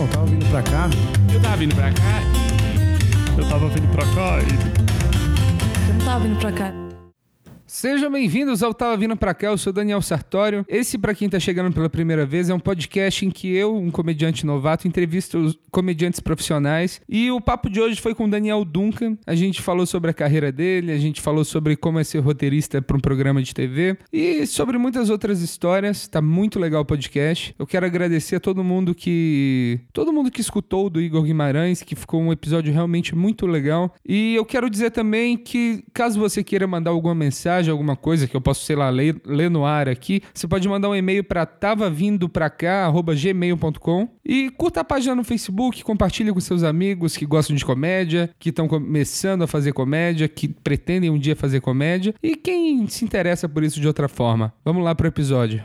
Não, tava vindo pra cá. Eu tava vindo pra cá. Eu tava vindo pra cá e. Eu não tava vindo pra cá. Sejam bem-vindos ao Tava Vindo Pra Cá, eu sou Daniel Sartório. Esse, pra quem tá chegando pela primeira vez, é um podcast em que eu, um comediante novato, entrevisto comediantes profissionais. E o papo de hoje foi com o Daniel Duncan. A gente falou sobre a carreira dele, a gente falou sobre como é ser roteirista para um programa de TV e sobre muitas outras histórias. Tá muito legal o podcast. Eu quero agradecer a todo mundo que. todo mundo que escutou do Igor Guimarães, que ficou um episódio realmente muito legal. E eu quero dizer também que, caso você queira mandar alguma mensagem, alguma coisa que eu posso, sei lá, ler, ler no ar aqui, você pode mandar um e-mail para tavavindopracá@gmail.com e curta a página no Facebook, compartilhe com seus amigos que gostam de comédia, que estão começando a fazer comédia, que pretendem um dia fazer comédia e quem se interessa por isso de outra forma. Vamos lá pro episódio.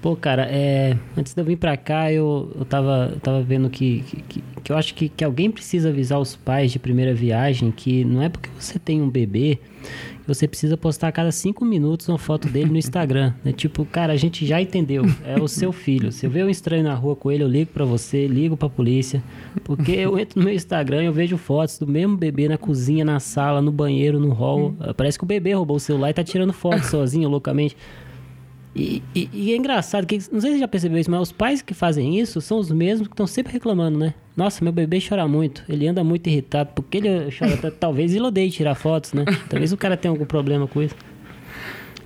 Pô, cara, é, antes de eu vir pra cá, eu, eu, tava, eu tava vendo que, que, que eu acho que, que alguém precisa avisar os pais de primeira viagem que não é porque você tem um bebê que você precisa postar a cada cinco minutos uma foto dele no Instagram. Né? Tipo, cara, a gente já entendeu. É o seu filho. Se eu ver um estranho na rua com ele, eu ligo pra você, ligo pra polícia. Porque eu entro no meu Instagram e eu vejo fotos do mesmo bebê na cozinha, na sala, no banheiro, no hall. Parece que o bebê roubou o celular e tá tirando foto sozinho, loucamente. E, e, e, é engraçado que, não sei se você já percebeu isso, mas os pais que fazem isso são os mesmos que estão sempre reclamando, né? Nossa, meu bebê chora muito, ele anda muito irritado, porque ele chora? Talvez ele odeie tirar fotos, né? Talvez o cara tenha algum problema com isso.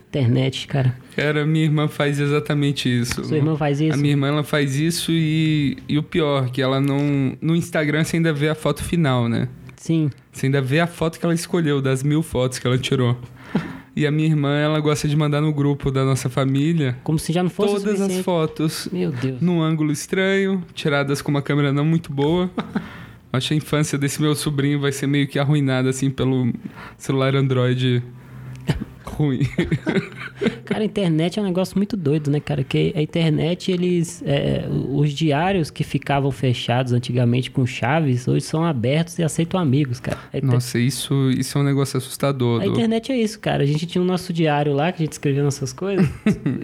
Internet, cara. Cara, minha irmã faz exatamente isso. Sua irmã faz isso? A minha irmã ela faz isso e, e o pior, que ela não. No Instagram você ainda vê a foto final, né? Sim. Você ainda vê a foto que ela escolheu, das mil fotos que ela tirou. E a minha irmã, ela gosta de mandar no grupo da nossa família. Como se já não fosse Todas as fotos. Meu Deus. Num ângulo estranho, tiradas com uma câmera não muito boa. Acho que a infância desse meu sobrinho vai ser meio que arruinada, assim, pelo celular Android ruim. cara, a internet é um negócio muito doido, né, cara? Que a internet, eles. É, os diários que ficavam fechados antigamente com chaves, hoje são abertos e aceitam amigos, cara. Nossa, isso, isso é um negócio assustador. A do... internet é isso, cara. A gente tinha o nosso diário lá, que a gente escrevia nossas coisas.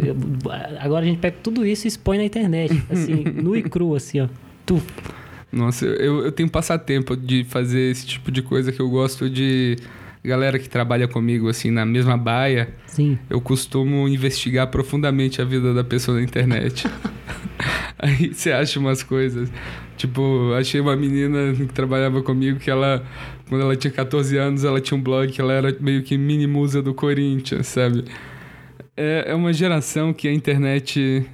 Agora a gente pega tudo isso e expõe na internet. Assim, nu e cru, assim, ó. Tu. Nossa, eu, eu tenho passatempo de fazer esse tipo de coisa que eu gosto de galera que trabalha comigo, assim, na mesma baia, Sim. eu costumo investigar profundamente a vida da pessoa na internet. Aí você acha umas coisas. Tipo, achei uma menina que trabalhava comigo que ela, quando ela tinha 14 anos, ela tinha um blog que ela era meio que mini musa do Corinthians, sabe? É, é uma geração que a internet.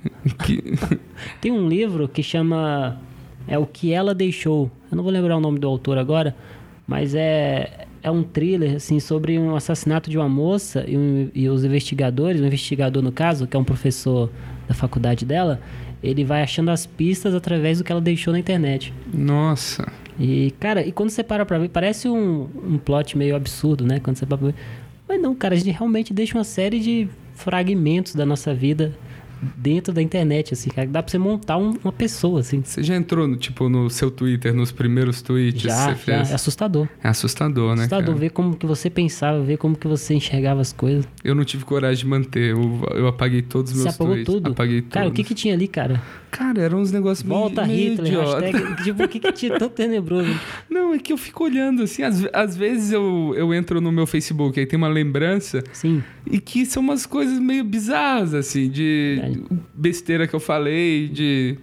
Que... Tem um livro que chama. É o que ela deixou. Eu não vou lembrar o nome do autor agora, mas é, é um thriller assim sobre um assassinato de uma moça e, um, e os investigadores, o investigador no caso, que é um professor da faculdade dela, ele vai achando as pistas através do que ela deixou na internet. Nossa. E, cara, e quando você para pra ver, parece um, um plot meio absurdo, né? Quando você para pra ver. Mas não, cara, a gente realmente deixa uma série de fragmentos da nossa vida dentro da internet, assim, cara. Dá pra você montar um, uma pessoa, assim. Você já entrou, no, tipo, no seu Twitter, nos primeiros tweets já, que você já. fez? É assustador. É assustador, né, Assustador cara? ver como que você pensava, ver como que você enxergava as coisas. Eu não tive coragem de manter. Eu, eu apaguei todos os Você meus apagou tweets. tudo? Apaguei tudo. Cara, o que que tinha ali, cara? Cara, eram uns negócios meio, Volta meio Hitler, idiota. hashtag, tipo, o que que tinha tão tenebroso? Não, é que eu fico olhando, assim, às, às vezes eu, eu entro no meu Facebook, aí tem uma lembrança, Sim, e que são umas coisas meio bizarras, assim, de Verdade. besteira que eu falei, de...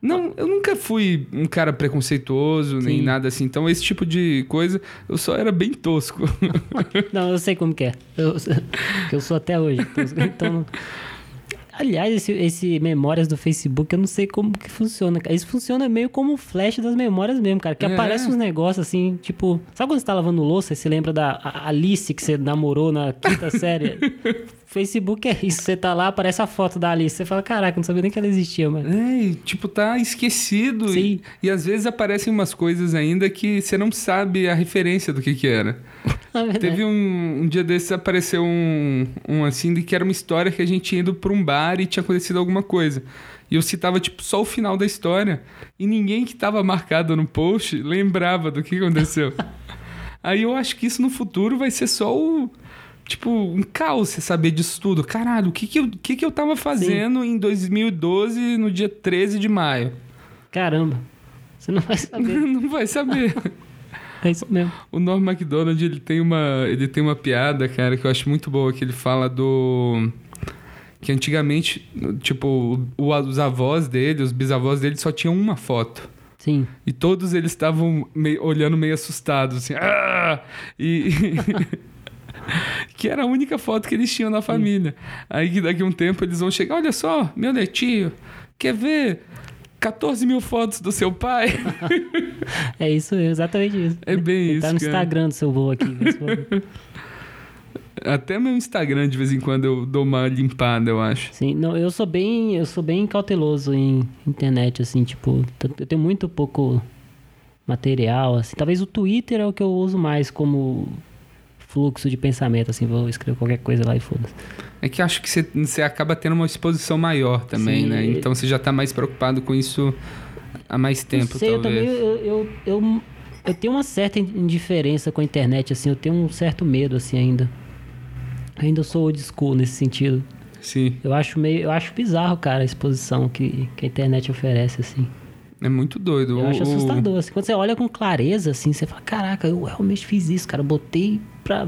Não, eu nunca fui um cara preconceituoso, nem Sim. nada assim. Então, esse tipo de coisa, eu só era bem tosco. não, eu sei como que é. Eu, eu sou até hoje. Então, não- Aliás, esse, esse memórias do Facebook, eu não sei como que funciona. cara. Isso funciona meio como o flash das memórias mesmo, cara. Que É. aparece uns negócios assim, tipo... Sabe quando você tá lavando louça e você lembra da Alice que você namorou na quinta série? Facebook é isso. Você tá lá, aparece a foto da Alice. Você fala, caraca, não sabia nem que ela existia, mano. É, e, tipo, tá esquecido. Sim. E, e às vezes aparecem umas coisas ainda que você não sabe a referência do que que era. Verdade. Teve um, um dia desses apareceu um, um assim de que era uma história que a gente tinha ido pra um bar e tinha acontecido alguma coisa. E eu citava, tipo, só o final da história. E ninguém que tava marcado no post lembrava do que aconteceu. Aí eu acho que isso no futuro vai ser só o. Tipo, um caos você saber disso tudo. Caralho, o que que eu, que que eu tava fazendo em 2012, no dia 13 de maio? Caramba. Você não vai saber. Não vai saber. É isso mesmo. O Norm MacDonald, ele tem uma, ele tem uma piada, cara, que eu acho muito boa, que ele fala do que antigamente, tipo, os avós dele, os bisavós dele só tinham uma foto. Sim. E todos eles estavam olhando meio assustados, assim. "Ah!" E. que era a única foto que eles tinham na família. Aí que daqui a um tempo eles vão chegar: olha só, meu netinho, quer ver 14 mil fotos do seu pai? É isso, exatamente isso. É bem Ele isso. Tá no cara. Instagram do seu voo aqui. Até meu Instagram, de vez em quando, eu dou uma limpada, eu acho. Sim, não, eu sou bem, eu sou bem cauteloso em internet, assim, tipo, eu tenho muito pouco material, assim. Talvez o Twitter é o que eu uso mais como fluxo de pensamento, assim, vou escrever qualquer coisa lá e foda-se. É que eu acho que você, você acaba tendo uma exposição maior também, Sim, né? Então você já tá mais preocupado com isso há mais tempo, Não sei, eu talvez. também, eu, eu, eu, eu tenho uma certa indiferença com a internet, assim, eu tenho um certo medo, assim, ainda. Ainda sou old school nesse sentido. Sim, Eu acho meio, eu acho bizarro, cara, a exposição que, que a internet oferece, assim. é muito doido. Eu O- acho o- assustador. Assim, quando você olha com clareza, assim, você fala, caraca, eu realmente fiz isso, cara. Eu botei pra.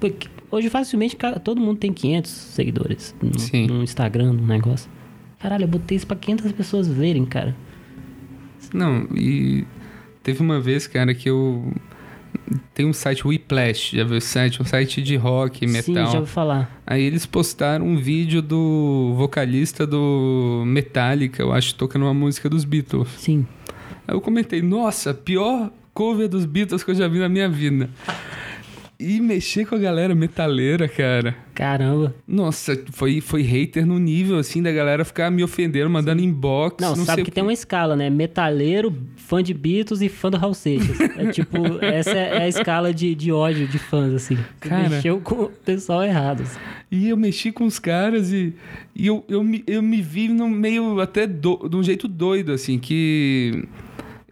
Porque hoje facilmente todo mundo tem 500 seguidores no, no Instagram, no negócio. Caralho, eu botei isso pra 500 pessoas verem, cara. Não, e teve uma vez, cara, que eu. Tem um site Whiplash, já viu esse site? Um site de rock, metal. Sim, já ouvi falar. Aí eles postaram um vídeo do vocalista do Metallica, eu acho, tocando uma música dos Beatles. Sim. Aí eu comentei, nossa, pior cover dos Beatles que eu já vi na minha vida. E mexer com a galera metaleira, cara. Caramba. Nossa, foi, foi hater no nível, assim, da galera ficar me ofendendo, mandando inbox. Não, Não, sabe que tem uma escala, né? Metaleiro, fã de Beatles e fã do Raul Seixas. É tipo, essa é a escala de, de ódio de fãs, assim. Você Cara. Mexeu com o pessoal errado. assim. E eu mexi com os caras e, e eu, eu, me, eu me vi no meio até do, de um jeito doido, assim, que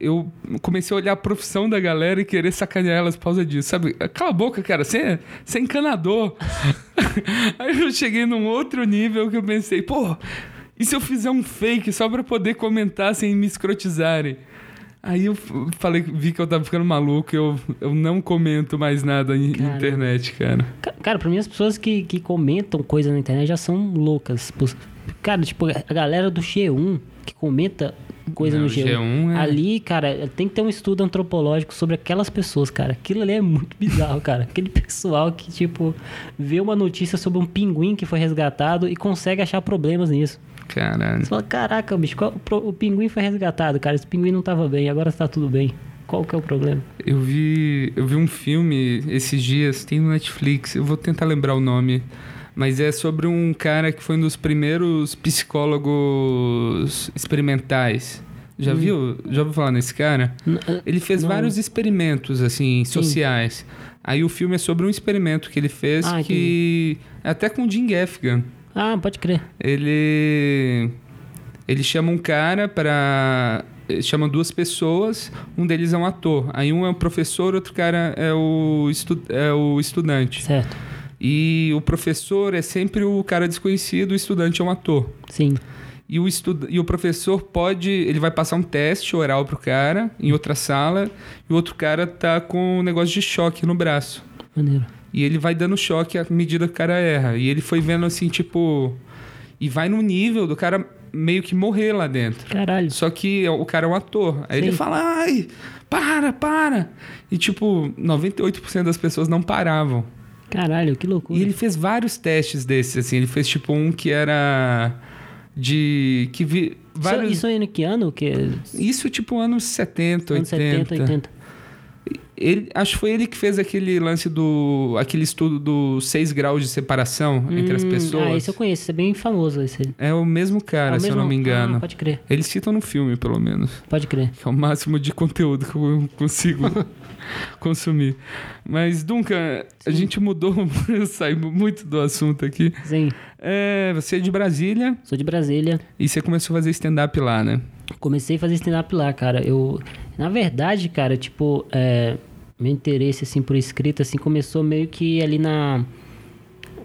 eu comecei a olhar a profissão da galera e querer sacanear elas por causa disso, sabe? Cala a boca, cara, você é, é encanador. Aí eu cheguei num outro nível que eu pensei, pô, e se eu fizer um fake só pra poder comentar sem me escrotizarem? Aí eu falei, vi que eu tava ficando maluco, eu, eu não comento mais nada Cara. internet, cara. Ca- Cara, pra mim as pessoas que, que comentam coisa na internet já são loucas. Cara, tipo, a galera do G1 que comenta coisa Não, no G1. G1 é- Ali, cara, tem que ter um estudo antropológico sobre aquelas pessoas, cara. Aquilo ali é muito bizarro, cara. Aquele pessoal que, tipo, vê uma notícia sobre um pinguim que foi resgatado e consegue achar problemas nisso. Caralho. Você fala, caraca, bicho, qual- o, o pinguim foi resgatado, cara. Esse pinguim não tava bem, agora tá tudo bem. Qual que é o problema? Eu vi, eu vi um filme esses dias, tem no Netflix, eu vou tentar lembrar o nome, mas é sobre um cara que foi um dos primeiros psicólogos experimentais. Já Hum. viu? Já ouviu falar nesse cara? Ah, Ele fez Não. vários experimentos, assim, Sim. sociais. Aí o filme é sobre um experimento que ele fez Ah, que... Até com o Jim Gaffigan. Ah, pode crer. Ele ele chama um cara para chama duas pessoas, um deles é um ator. Aí um é o professor, outro cara é o, estu, é o estudante. Certo. E o professor é sempre o cara desconhecido, o estudante é um ator. Sim. E o, estu, e o professor pode. Ele vai passar um teste oral pro cara em outra sala, e o outro cara tá com um negócio de choque no braço. Maneiro. E ele vai dando choque à medida que o cara erra. E ele foi vendo assim, tipo. E vai no nível do cara meio que morrer lá dentro. Caralho. Só que o cara é um ator. Aí ele Sim. fala, ai, para, para. E tipo, 98% das pessoas não paravam. Caralho, que loucura. E ele fez vários testes desses, assim. Ele fez tipo um que era de. que vi. Vários... Isso, isso aí no que ano? Que... Isso, tipo, anos 70, Anos 80. 70, 80. Ele, acho que foi ele que fez aquele lance do. aquele estudo dos seis graus de separação entre as Hum, pessoas. Ah, esse eu conheço, esse é bem famoso esse. É o mesmo cara, É o se eu não me engano. Ah, pode crer, Eles citam no filme, pelo menos. pode crer. É o máximo de conteúdo que eu consigo consumir. Mas, Duncan, a gente mudou, saímos muito do assunto aqui. Sim, É, você é de Brasília sou de Brasília. e você começou a fazer stand-up lá, né? Comecei a fazer stand-up lá, cara. Eu, na verdade, cara, tipo, é, meu interesse assim por escrita assim começou meio que ali na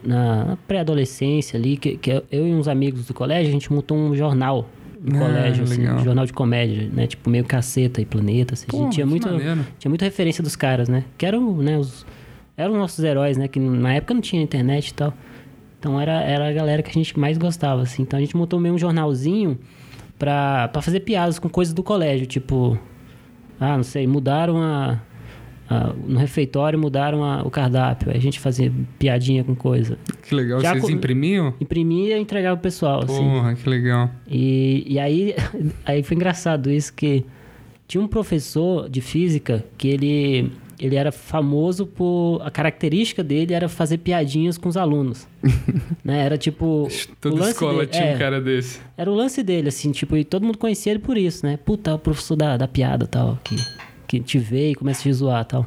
na pré-adolescência ali, que, que eu e uns amigos do colégio, a gente montou um jornal no Ah, colégio, assim, legal. jornal de comédia, né? Tipo, meio caceta e planeta. Assim. a Pô, gente tinha muito, maneiro. tinha muita referência dos caras, né? Que eram, né, os. Eram nossos heróis, né? Que na época não tinha internet e tal. Então era, era a galera que a gente mais gostava, assim. Então a gente montou meio um jornalzinho pra, pra fazer piadas com coisas do colégio, tipo. Ah, não sei, mudaram a. a- no refeitório mudaram a- o cardápio. Aí a gente fazia piadinha com coisa. Que legal. Já Vocês co- imprimiam? Imprimia e entregava pro pessoal, assim. Porra, que legal. E, e aí, aí foi engraçado isso que tinha um professor de física que ele, ele era famoso por... A característica dele era fazer piadinhas com os alunos. né? Era tipo... Toda o escola dele- tinha é, um cara desse. Era o lance dele, assim, tipo... E todo mundo conhecia ele por isso, né? Puta, o professor da, da piada tal, que, que te vê e começa a te zoar tal.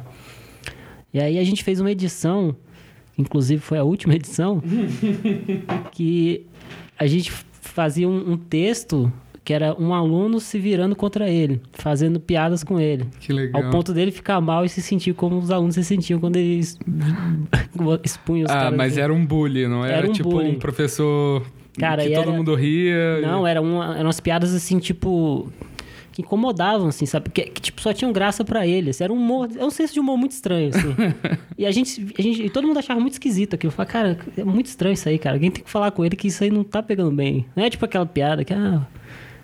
E aí a gente fez uma edição, inclusive foi a última edição, que a gente fazia um, um texto que era um aluno se virando contra ele, fazendo piadas com ele. Que legal. Ao ponto dele ficar mal e se sentir como os alunos se sentiam quando eles expunham os Ah, mas era um bullying, não era, Era um tipo bullying. um professor Cara, que e todo era- mundo ria. Não, era uma, eram umas piadas assim, tipo. Que incomodavam, assim, sabe? Que, que, tipo, só tinham graça pra ele. assim, Era um humor. É um senso de humor muito estranho, assim. e a gente, a gente. E todo mundo achava muito esquisito aquilo. Falava, cara, é muito estranho isso aí, cara. Alguém tem que falar com ele que isso aí não tá pegando bem. Não é tipo aquela piada que, ah,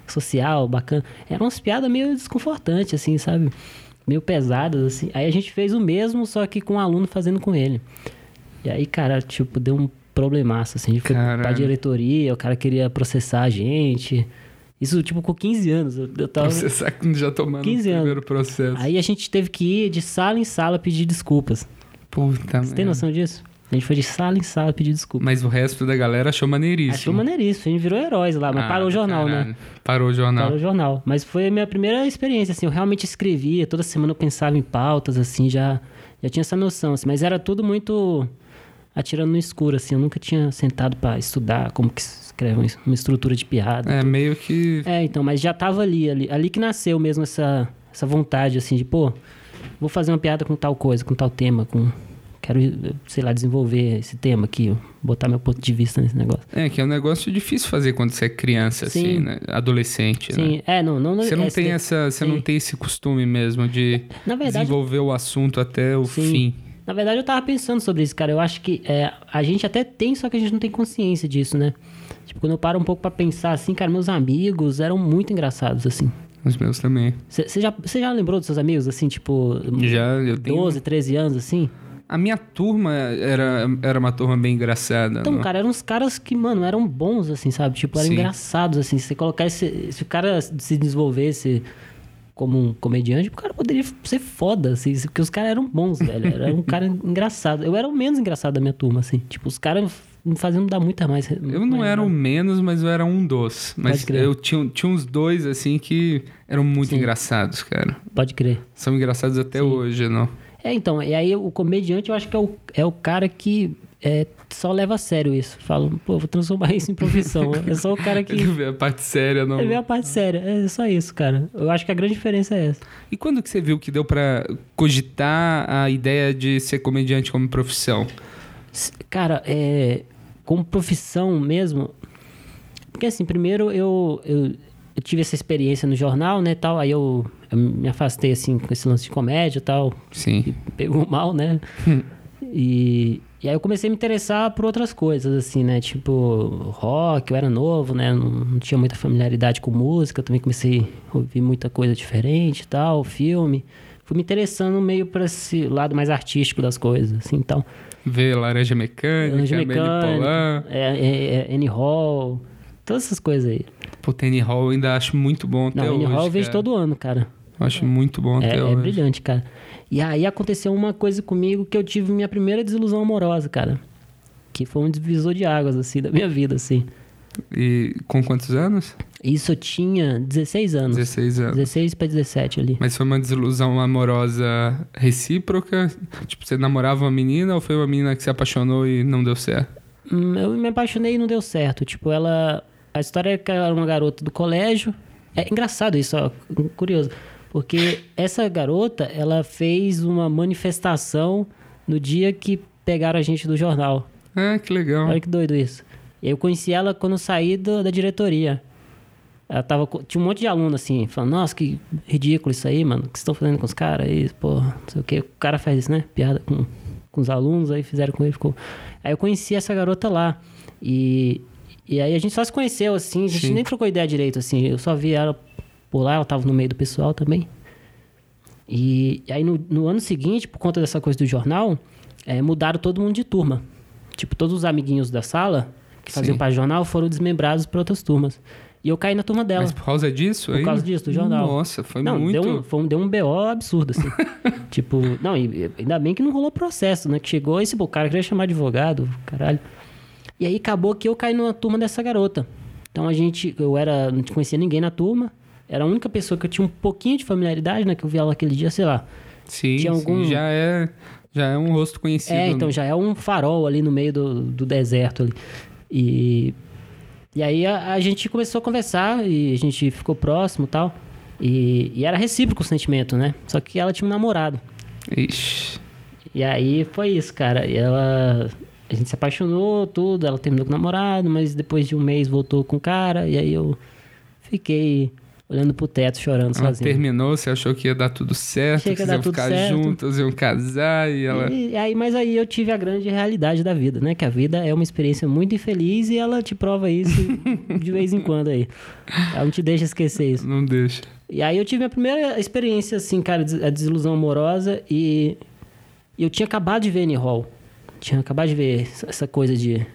social, bacana. Eram umas piadas meio desconfortantes, assim, sabe? Meio pesadas, assim. Aí a gente fez o mesmo, só que com um aluno fazendo com ele. E aí, cara, tipo, deu um problemaço, assim. A gente foi pra diretoria, o cara queria processar a gente. Isso, tipo, com 15 anos. Eu, tava... Processar que já tomando 15 o anos. primeiro processo. Aí a gente teve que ir de sala em sala pedir desculpas. Puta Você tem noção disso? A gente foi de sala em sala pedir desculpas. Mas o resto da galera achou maneiríssimo. Achou maneiríssimo. A gente virou heróis lá, mas Ah, parou o jornal, né? caralho. Parou o jornal. Parou o jornal. Mas foi a minha primeira experiência, assim. Eu realmente escrevia. Toda semana eu pensava em pautas, assim, já, já tinha essa noção, assim. Mas era tudo muito atirando no escuro, assim. Eu nunca tinha sentado pra estudar como que escreve uma- estrutura de piada. É, meio que. É, então, mas já tava ali, ali, ali que nasceu mesmo essa, essa vontade, assim, de, pô, vou fazer uma piada com tal coisa, com tal tema, com... Quero, sei lá, desenvolver esse tema aqui, botar meu ponto de vista nesse negócio. É, que é um negócio difícil fazer quando você é criança, assim, Sim. né? Adolescente, né? Sim, é, não... não Você não esse- tem essa. Você não tem esse costume mesmo de Na verdade, desenvolver o assunto até o Sim. fim. Na verdade, eu tava pensando sobre isso, cara. Eu acho que é, a gente até tem, só que a gente não tem consciência disso, né? Tipo, quando eu paro um pouco pra pensar assim, cara, meus amigos eram muito engraçados, assim. Os meus também. Você já, cê já lembrou dos seus amigos, assim, tipo... Já, eu tenho. 12, 13 anos, assim? A minha turma era, era uma turma bem engraçada. Então, não? cara, eram uns caras que, mano, eram bons, assim, sabe? Tipo, eram Sim. engraçados, assim. Se você colocar esse... Se o cara se desenvolvesse como um comediante, o cara poderia ser foda, assim. Porque os caras eram bons, velho. Era um cara engraçado. Eu era o menos engraçado da minha turma, assim. Tipo, os caras me faziam dar muita mais... Eu não era o menos, mas eu era um dos. Mas Pode crer. eu tinha, tinha uns dois, assim, que eram muito Sim. engraçados, cara. Pode crer. São engraçados até hoje, não? É, então, e aí o comediante eu acho que é o, é o cara que é, só leva a sério isso. Fala, pô, vou transformar isso em profissão. é só o cara que. Ele vê a parte séria, não. Ele vê a parte séria. É só isso, cara. Eu acho que a grande diferença é essa. E quando que você viu que deu pra cogitar a ideia de ser comediante como profissão? Cara, é. Como profissão mesmo. Porque assim, primeiro eu, eu, eu tive essa experiência no jornal, né, tal. Aí eu, eu me afastei, assim, com esse lance de comédia e tal. Sim. pegou mal, né? e, e aí eu comecei a me interessar por outras coisas, assim, né? Tipo, rock, eu era novo, né? Não, não tinha muita familiaridade com música, também comecei a ouvir muita coisa diferente e tal, filme. Fui me interessando meio para esse lado mais artístico das coisas, assim, então. Ver Laranja Mecânica, Laranja. Mecânica, é, é, é, Annie Hall, todas essas coisas aí. Pô, Tenny Hall eu ainda acho muito bom até Não, hoje. Annie Hall eu vejo cara. todo ano, cara. Eu Acho muito bom É, até é hoje. brilhante, cara. E aí aconteceu uma coisa comigo que eu tive minha primeira desilusão amorosa, cara. Que foi um divisor de águas, assim, da minha vida, assim. E com quantos anos? Isso eu tinha 16 anos. 16 anos. 16 pra 17 ali. Mas foi uma desilusão amorosa recíproca? Tipo, você namorava uma menina ou foi uma menina que se apaixonou e não deu certo? Hum, Eu me apaixonei e não deu certo. Tipo, ela. A história é que ela era uma garota do colégio. É engraçado isso, ó. Curioso. Porque essa garota, ela fez uma manifestação no dia que pegaram a gente do jornal. Ah, que legal. Olha que doido isso. E eu conheci ela quando saí do- da diretoria. Ela tava. Tinha um monte de aluno assim, falando, nossa, que ridículo isso aí, mano. O que vocês estão fazendo com os caras aí? Pô, não sei o quê. O cara faz isso, né? Piada com, com os alunos, aí fizeram com ele, ficou. Aí eu conheci essa garota lá. E, e aí a gente só se conheceu, assim, a gente Sim. nem trocou ideia direito, assim. Eu só vi ela por lá, ela tava no meio do pessoal também. E, e aí no, no ano seguinte, por conta dessa coisa do jornal, eh, mudaram todo mundo de turma. Tipo, todos os amiguinhos da sala que faziam Sim. parte do jornal foram desmembrados para outras turmas. E eu caí na turma dela. Mas por causa disso Por aí? causa disso, do jornal. Nossa, foi não, muito... deu um, foi um, deu um BO absurdo, assim. tipo, não, e- ainda bem que não rolou processo, né? Que chegou esse pô, o cara queria chamar advogado, caralho. E aí acabou que eu caí numa turma dessa garota. Então a gente, eu era, não conhecia ninguém na turma. Era a única pessoa que eu tinha um pouquinho de familiaridade, né? Que eu vi ela aquele dia, sei lá. Sim, Tinha sim, algum- já é já é um rosto conhecido. É, então já é um farol ali no meio do, do deserto ali. E, e aí a, a gente começou a conversar e a gente ficou próximo e tal. E, e era recíproco o sentimento, né? Só que ela tinha um namorado. Ixi. E aí foi isso, cara. E ela. A gente se apaixonou, tudo. Ela terminou com o namorado, mas depois de um mês voltou com o cara. E aí eu fiquei olhando pro teto, chorando Ela sozinho. terminou, você achou que ia dar tudo certo, Achei que iam ficar certo. juntos, iam casar e ela... E aí, mas aí eu tive a grande realidade da vida, né? Que a vida é uma experiência muito infeliz e ela te prova isso de vez em quando aí. Ela não te deixa esquecer isso. Não deixa. E aí eu tive a primeira experiência, assim, cara, a desilusão amorosa e eu tinha acabado de ver Annie Hall. Tinha acabado de ver essa- essa coisa de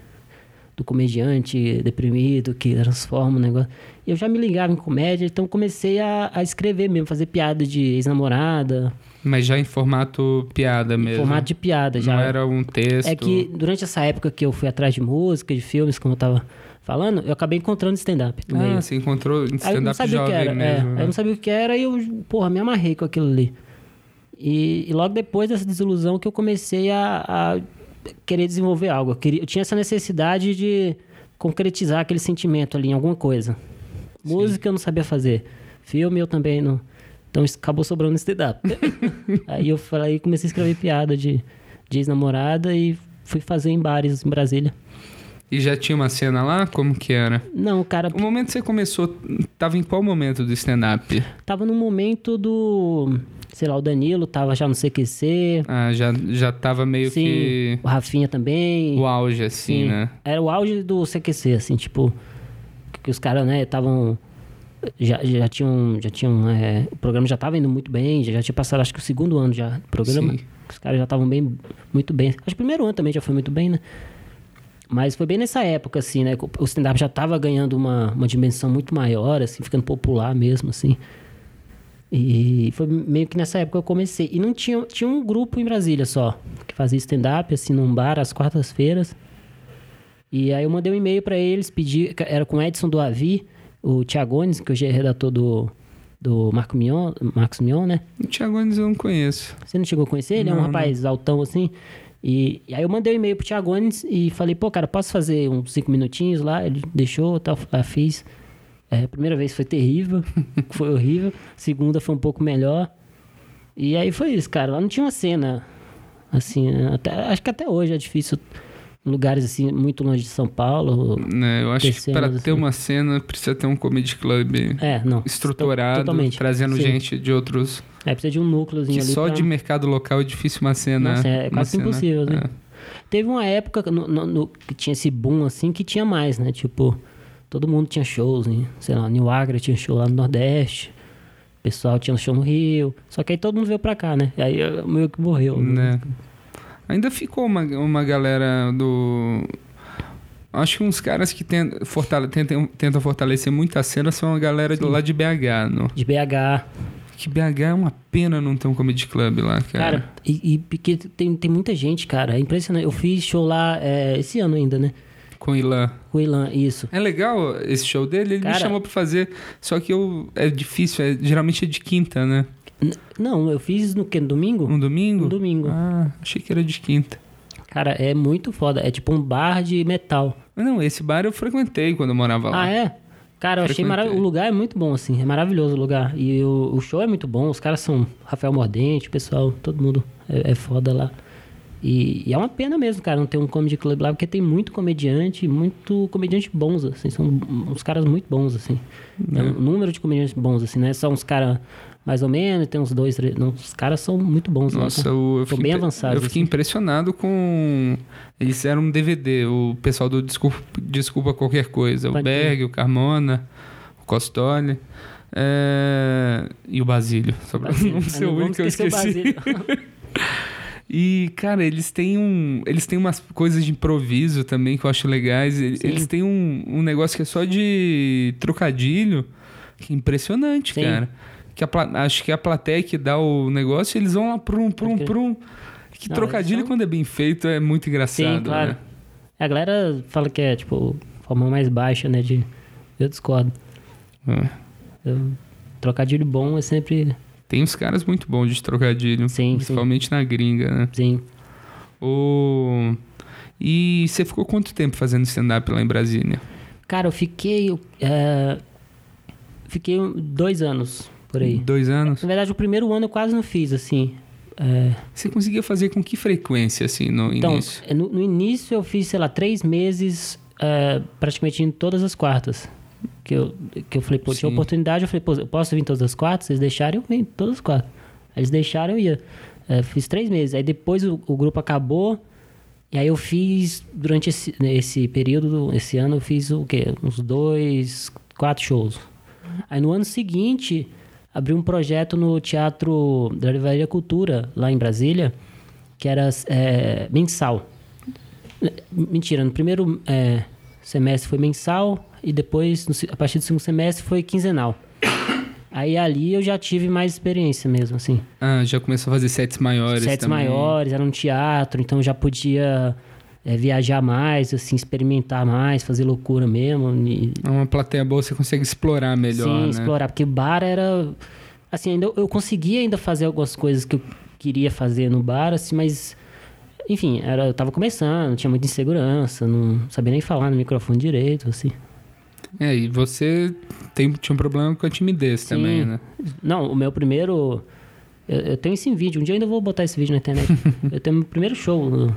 do comediante deprimido que transforma o negócio. Eu já me ligava em comédia, então comecei a, a escrever mesmo, fazer piada de ex-namorada, Mas já em formato piada em mesmo. formato de piada já. Não era um texto. É que durante essa época que eu fui atrás de música, de filmes, como eu tava falando, eu acabei encontrando stand-up Ah, meio. você encontrou em Aí eu não stand-up sabia o que jovem era. é, mesmo. aí né? eu não sabia o que era e eu, porra, me amarrei com aquilo ali. E, e logo depois dessa desilusão que eu comecei a, a querer desenvolver algo. Eu, queria, eu tinha essa necessidade de concretizar aquele sentimento ali em alguma coisa. Música eu não sabia fazer. Filme eu também não. Então acabou sobrando stand-up. aí eu falei, comecei a escrever piada de, de ex-namorada e fui fazer em bares em Brasília. E já tinha uma cena lá? Como que era? Não, cara, O momento que você começou, tava em qual momento do stand-up? tava no momento do. Sei lá, o Danilo tava já no CQC. Ah, já, já tava meio sim, que o Rafinha também. o auge, assim, sim. né? Era o auge do CQC, assim, tipo. Que os caras, né, estavam. Já, já tinham. Já tinham é, o programa já tava indo muito bem, já, já tinha passado acho que o segundo ano já do programa. Sim. Os caras já estavam bem, muito bem. Acho que o primeiro ano também já foi muito bem, né? Mas foi bem nessa época, assim, né? O stand-up já tava ganhando uma, uma dimensão muito maior, assim, ficando popular mesmo, assim. E foi meio que nessa época que eu comecei. E não tinha, tinha um grupo em Brasília só, que fazia stand-up, assim, num bar às quartas-feiras. E aí eu mandei um e-mail pra eles, pedi, era com o Edson do Avi, o Tiagones, que hoje é redator do, do Marco Mion, Marcos Mion, né? O Thiago Nunes eu não conheço. Você não chegou a conhecer? Ele é um Não, rapaz altão assim. E, e aí eu mandei um e-mail pro Tiagones e falei, pô, cara, posso fazer uns cinco minutinhos lá? Ele deixou, tal, ah, fiz. É, a primeira vez foi terrível, foi horrível. Segunda foi um pouco melhor. E aí foi isso, cara. Lá não tinha uma cena. Assim, até- acho que até hoje é difícil. Lugares assim, muito longe de São Paulo. Né? Eu acho que para ter assim. uma cena precisa ter um comedy club É, não. estruturado, Totalmente. trazendo Sim. gente de outros. É, precisa de um núcleozinho Que ali. só pra- de mercado local é difícil uma cena. Nossa, é quase cena- impossível, né? é. Teve uma época no, no- no- que tinha esse boom assim que tinha mais, né? Tipo, todo mundo tinha shows, em, sei lá, New Agra tinha show lá no Nordeste. O pessoal tinha show no Rio. Só que aí todo mundo veio pra cá, né? E aí eh, meio que morreu. Né? Ainda ficou uma, uma galera do. Acho que uns caras que ten- fortale- tentam, tentam fortalecer muito a cena são a galera de lá de BH. No, De BH. que BH é uma pena não ter um comedy club lá, cara. Cara, e, e porque tem, tem muita gente, cara. É impressionante. Eu fiz show lá eh, esse ano ainda, né? Com Ilan. Com o Ilan, isso. É legal esse show dele, ele Cara- me chamou pra fazer, só que eu é difícil, é, geralmente é de quinta, né? Não, eu fiz no que? No domingo? Um domingo? Um domingo. Ah, achei que era de quinta. Cara, é muito foda. É tipo um bar de metal. Mas não, esse bar eu frequentei quando eu morava lá. Ah, é? Cara, eu achei maravilhoso. O lugar é muito bom, assim. É maravilhoso o lugar. E o, o show é muito bom. Os caras são Rafael Mordente, o pessoal, todo mundo é, é foda lá. E, e é uma pena mesmo, cara, não ter um comedy club lá, porque tem muito comediante, muito comediante bons, assim. São uns caras muito bons, assim. É um número de comediantes bons, assim, né? São uns caras mais ou menos, tem uns dois, três. Não, os caras são muito bons lá. Nossa, eu, eu fiquei bem avançados, Eu fiquei assim. impressionado com. Eles fizeram um DVD, o pessoal do Desculpa, Desculpa Qualquer Coisa. O Pode crer. Berg, o Carmona, o Costoli. é, E o Basílio. Só pra não ser o único que eu o esqueci. Basílio. E, cara, eles têm um. Eles têm umas coisas de improviso também que eu acho legais. Eles, Sim. eles têm um, um negócio que é só de trocadilho. Que é impressionante, Sim. cara. Que a acho que a plateia que dá o negócio, eles vão lá prum, prum, crer. prum. Que Não, trocadilho, são- quando é bem feito, é muito engraçado. Sim, claro. né? A galera fala que é, tipo, forma mais baixa, né? De... Eu discordo. É. Eu- Trocadilho bom é sempre. Tem uns caras muito bons de trocadilho. Sim, principalmente na gringa, né? Sim. O... E você ficou quanto tempo fazendo stand-up lá em Brasília? Cara, eu fiquei. é, Fiquei dois anos por aí. Dois anos? Na verdade, o primeiro ano eu quase não fiz, assim. É, Você conseguia fazer com que frequência, assim, no Então, início? é, no, no início eu fiz, sei lá, três meses, é, praticamente em todas as quartas. Que eu, que eu falei, pô, tinha Sim. oportunidade, eu falei, pô, eu posso vir todas as quartas? Vocês deixarem, eu venho todas as quartas. Eles deixaram, eu ia. É, fiz três meses. Aí depois o, o grupo acabou. E aí eu fiz, durante esse, esse período, esse ano, eu fiz o quê? Uns dois, quatro shows. Aí no ano seguinte, abri um projeto no Teatro da Livraria Cultura, lá em Brasília, que era é, mensal. Mentira, no primeiro é, semestre foi mensal e depois, no a partir do segundo semestre, foi quinzenal. Aí ali eu já tive mais experiência mesmo, assim. Ah, já começou a fazer sets maiores Sets também. maiores, era um teatro, então já podia é, viajar mais, assim, experimentar mais, fazer loucura mesmo. E, É uma plateia boa, você consegue explorar melhor, sim, né? explorar, porque bar era... Assim, ainda, eu conseguia ainda fazer algumas coisas que eu queria fazer no bar, assim, mas... Enfim, era, eu tava começando, tinha muita insegurança, não sabia nem falar no microfone direito, assim. É, e você tem, tinha um problema com a timidez Sim. também, né? Não, o meu primeiro. Eu, eu tenho esse vídeo, um dia eu ainda vou botar esse vídeo na internet. eu tenho meu primeiro show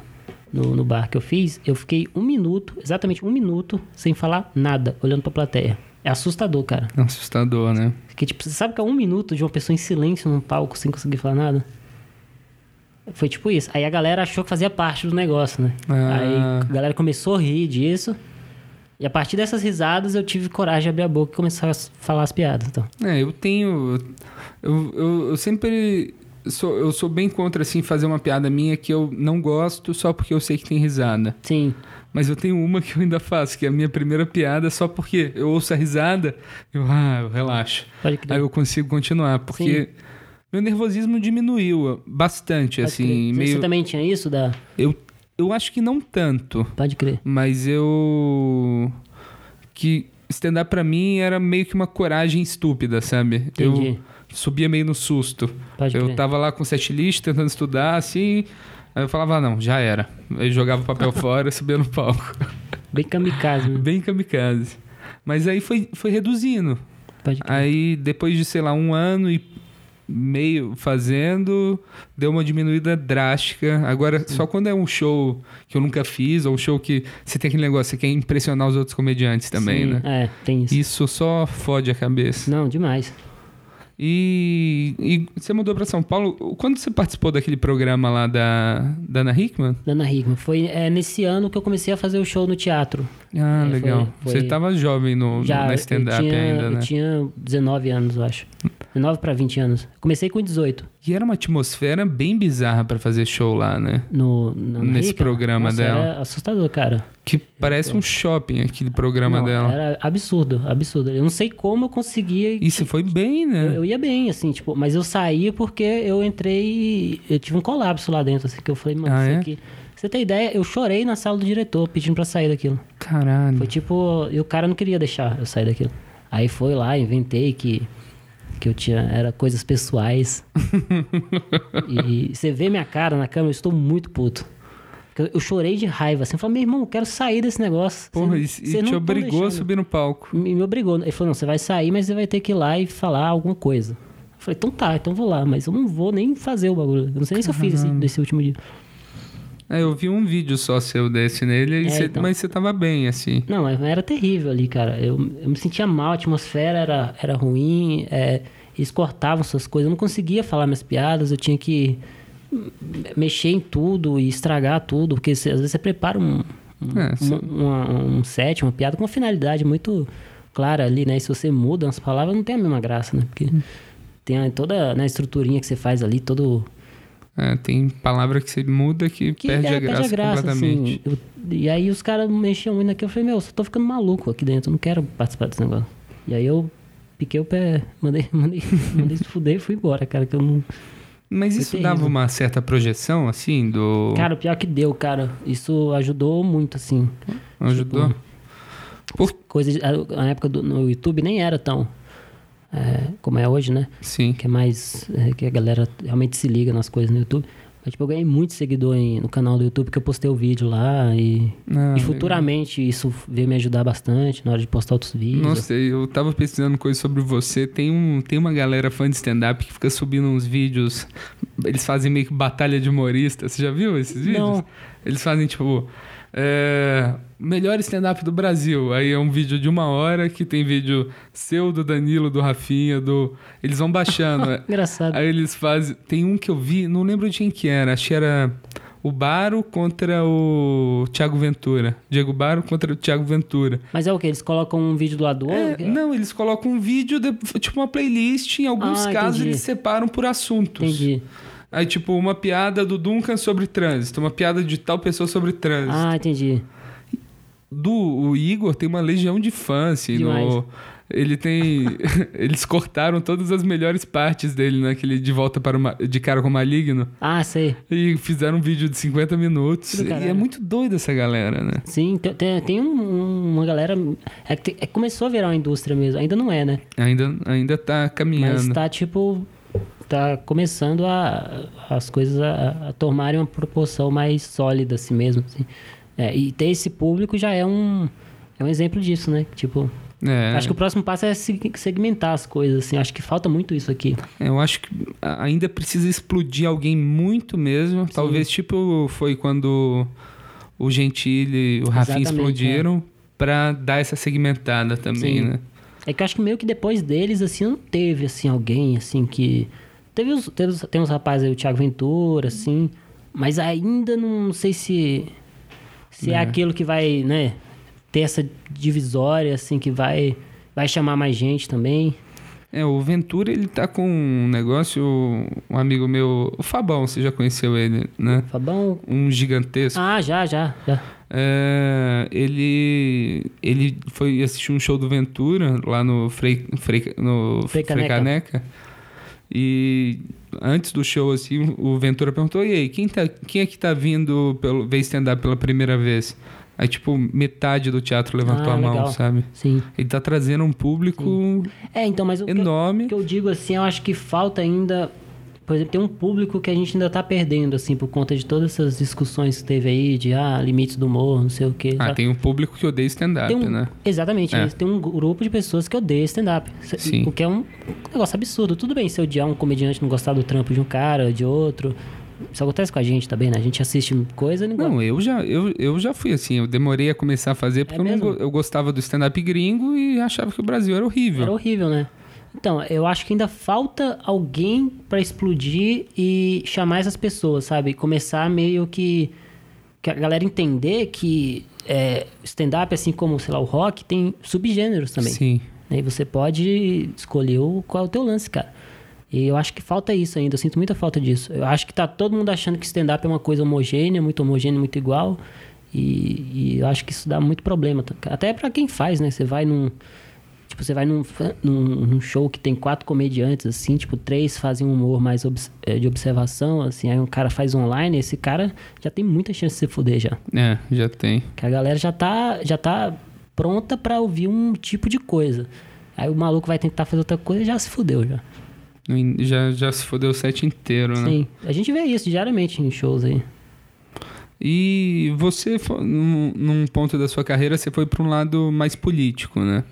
no, no, bar que eu fiz. Eu fiquei um minuto, exatamente um minuto, sem falar nada, olhando pra plateia. É assustador, cara. É assustador, né? Porque, tipo, você sabe que é um minuto de uma pessoa em silêncio num palco sem conseguir falar nada? Foi tipo isso. Aí a galera achou que fazia parte do negócio, né? Ah. Aí a galera começou a rir disso. E a partir dessas risadas eu tive coragem de abrir a boca e começar a falar as piadas. Então. É, eu tenho. Eu, eu, eu sempre. Sou, eu sou bem contra, assim, fazer uma piada minha que eu não gosto só porque eu sei que tem risada. Sim. Mas eu tenho uma que eu ainda faço, que é a minha primeira piada, só porque eu ouço a risada, eu, ah, eu relaxo. Pode crer. Aí eu consigo continuar, porque meu nervosismo diminuiu bastante, Pode assim, meio... Você também tinha isso? Da... Eu, eu acho que não tanto, Pode crer. mas eu... Que stand-up pra mim era meio que uma coragem estúpida, sabe? Entendi. Eu subia meio no susto. Pode eu crer. tava lá com sete list tentando estudar, assim... Aí eu falava, ah, não, já era. Aí jogava o papel fora e subia no palco. Bem kamikaze, né? Bem kamikaze. Mas aí foi, foi reduzindo. Aí, depois de, sei lá, um ano e meio fazendo, deu uma diminuída drástica. Agora, só quando é um show que eu nunca fiz, ou um show que você tem aquele negócio, você quer impressionar os outros comediantes também, Sim, né? É, tem isso. Isso só fode a cabeça. Não, demais. E, e você mudou pra São Paulo. Quando você participou daquele programa lá da, da Ana Hickman? Dana Hickman. Foi é, nesse ano que eu comecei a fazer o show no teatro. Ah, É, legal. foi- foi- Você tava jovem no, no- Já na eu stand-up ainda, eu né? tinha 19 anos, eu acho. 19 pra 20 anos. Comecei com 18 E era uma atmosfera bem bizarra pra fazer show lá, né? no, no Nesse Hickman. programa Nossa, dela. Era assustador, cara. Que parece um shopping aquele programa Não, dela. Era absurdo, absurdo. Eu não sei como eu conseguia. E você foi bem, Eu, né? eu ia bem, assim, tipo, mas eu saí porque eu entrei. Eu tive um colapso lá dentro, assim, que eu falei, mano, Ah, isso é? aqui. Você tem ideia? Eu chorei na sala do diretor pedindo pra sair daquilo. Caralho. Foi tipo, e o cara não queria deixar eu sair daquilo. Aí foi lá, inventei que que eu tinha era coisas pessoais. e você vê minha cara na câmera, eu estou muito puto. Eu, chorei de raiva, assim. Eu falei, meu irmão, eu quero sair desse negócio. Porra, Vocês- e, e vocês não te tão obrigou a deixando." subir no palco. Me, me obrigou. Ele falou, não, você vai sair, mas você vai ter que ir lá e falar alguma coisa. Eu falei, então tá, então vou lá. Mas eu não vou nem fazer o bagulho. Eu não sei nem se eu fiz esse, desse último dia. É, eu vi um vídeo só seu desse nele, É, você- então. mas você tava bem, assim. Não, era terrível ali, cara. Eu, eu me sentia mal, a atmosfera era, era ruim, é, eles cortavam suas coisas. Eu não conseguia falar minhas piadas, eu tinha que hum, mexer em tudo e estragar tudo, porque às vezes você prepara um, um, É, um, uma- um set, uma piada com uma finalidade muito clara ali, né? E se você muda umas palavras, não tem a mesma graça, né? Porque tem a- toda né, a estruturinha que você faz ali, todo É, tem palavra que você muda que, que perde, é, a graça completamente. assim. Eu- e aí os caras mexiam muito naquilo. Eu falei, meu, eu só tô ficando maluco aqui dentro, eu não quero participar desse negócio. E aí eu piquei o pé, mandei, mandei, mandei se fuder e fui embora, cara, que eu não... Mas isso terrível. dava uma certa projeção, assim, do... Cara, o pior que deu, cara. Isso ajudou muito, assim. ajudou? tipo, Por... Coisa de, a, a época do, no YouTube nem era tão... é, como é hoje, né? Sim. Que é mais... é, que a galera realmente se liga nas coisas no YouTube. Mas, tipo, eu ganhei muito seguidor em- no canal do YouTube, porque eu postei o vídeo lá e... Ah, E futuramente isso veio me ajudar bastante na hora de postar outros vídeos. Nossa, eu tava pesquisando coisas sobre você. Tem, um, tem uma galera fã de stand-up que fica subindo uns vídeos. Eles fazem meio que batalha de humorista. Você já viu esses vídeos? Não. Eles fazem tipo. É, melhor stand-up do Brasil. Aí é um vídeo de uma hora que tem vídeo seu, do Danilo, do Rafinha, do. Eles vão baixando. é. Engraçado. Aí eles fazem. Tem um que eu vi, não lembro de quem que era. Acho que era o Baro contra o Thiago Ventura. Diego Baro contra o Thiago Ventura. Mas é o que? Eles colocam um vídeo do lado do É, outro? não, eles colocam um vídeo, de- tipo uma playlist. Em alguns Ah, casos entendi. eles separam por assuntos. Entendi. Aí, tipo, uma piada do Duncan sobre trânsito, uma piada de tal pessoa sobre trânsito. Ah, entendi. Do o Igor tem uma legião de fãs, assim, Demais. no- Ele tem. eles cortaram todas as melhores partes dele naquele De Volta para o Ma- de Cara com o Maligno. Ah, sei. E fizeram um vídeo de 50 minutos. E é muito doido essa galera, né? Sim, tem, tem, um- um- uma galera. É é começou a virar uma indústria mesmo. Ainda não é, né? Ainda, ainda tá caminhando. Mas tá tipo. Tá começando a, as coisas a, a tomarem uma proporção mais sólida assim mesmo. assim. É, e ter esse público já é um. É um exemplo disso, né? Tipo, É. acho que o próximo passo é se- segmentar as coisas, assim. Acho que falta muito isso aqui. Eu acho que ainda precisa explodir alguém muito mesmo. Talvez tipo foi quando o Gentili e o Rafinha explodiram pra dar essa segmentada também, Sim. né? É que eu acho que meio que depois deles, assim, não teve, assim, alguém, assim, que... Teve os, teve os- tem uns rapazes aí, o Thiago Ventura, assim, mas ainda não sei se... Se é, É. aquilo que vai, né, ter essa divisória, assim, que vai, vai chamar mais gente também. É, o Ventura, ele tá com um negócio, um amigo meu, o Fabão, você já conheceu ele, né? Fabão... Um gigantesco. Ah, já, já, já. É, ele ele foi assistir um show do Ventura lá no Frei, Frei, no Frei Frei Caneca. E antes do show, assim, o Ventura perguntou: e aí, quem, tá, quem é que tá vindo pelo, ver stand-up pela primeira vez? Aí, tipo, metade do teatro levantou Ah, a mão, legal. sabe? Sim. Ele tá trazendo um público É, então, mas o que eu- enorme. Que eu digo assim, eu acho que falta ainda. Por exemplo, tem um público que a gente ainda tá perdendo, assim, por conta de todas essas discussões que teve aí, de ah, limites do humor, não sei o quê. Ah, sabe? tem um público que odeia stand-up, um- né? Exatamente, É. tem um grupo de pessoas que odeia stand-up. Sim. O que é um negócio absurdo. Tudo bem se odiar um comediante não gostar do trampo de um cara, de outro. Isso acontece com a gente também, né? A gente assiste coisa e não. Não, eu já, eu, eu já fui assim, eu demorei a começar a fazer porque É eu, não eu gostava do stand-up gringo e achava que o Brasil era horrível. Era horrível, né? Então, eu acho que ainda falta alguém pra explodir e chamar essas pessoas, sabe? Começar meio que, que a galera entender que é, stand-up, assim como, sei lá, o rock, tem subgêneros também. Sim. né? E você pode escolher o, qual é o teu lance, cara. E eu acho que falta isso ainda, eu sinto muita falta disso. Eu acho que tá todo mundo achando que stand-up é uma coisa homogênea, muito homogênea, muito igual. E, e eu acho que isso dá muito problema. Até pra quem faz, né? Você vai num. Tipo, você vai num, num, num show que tem quatro comediantes, assim, tipo, três fazem um humor mais eh, de observação, assim, aí um cara faz online, esse cara já tem muita chance de se fuder já. É, já tem. Que a galera já tá, já tá pronta pra ouvir um tipo de coisa. Aí o maluco vai tentar fazer outra coisa e já se fudeu já. Já, já se fodeu o set inteiro, né? Sim. A gente vê isso diariamente em shows aí. E você, num, num ponto da sua carreira, você foi para um lado mais político, né?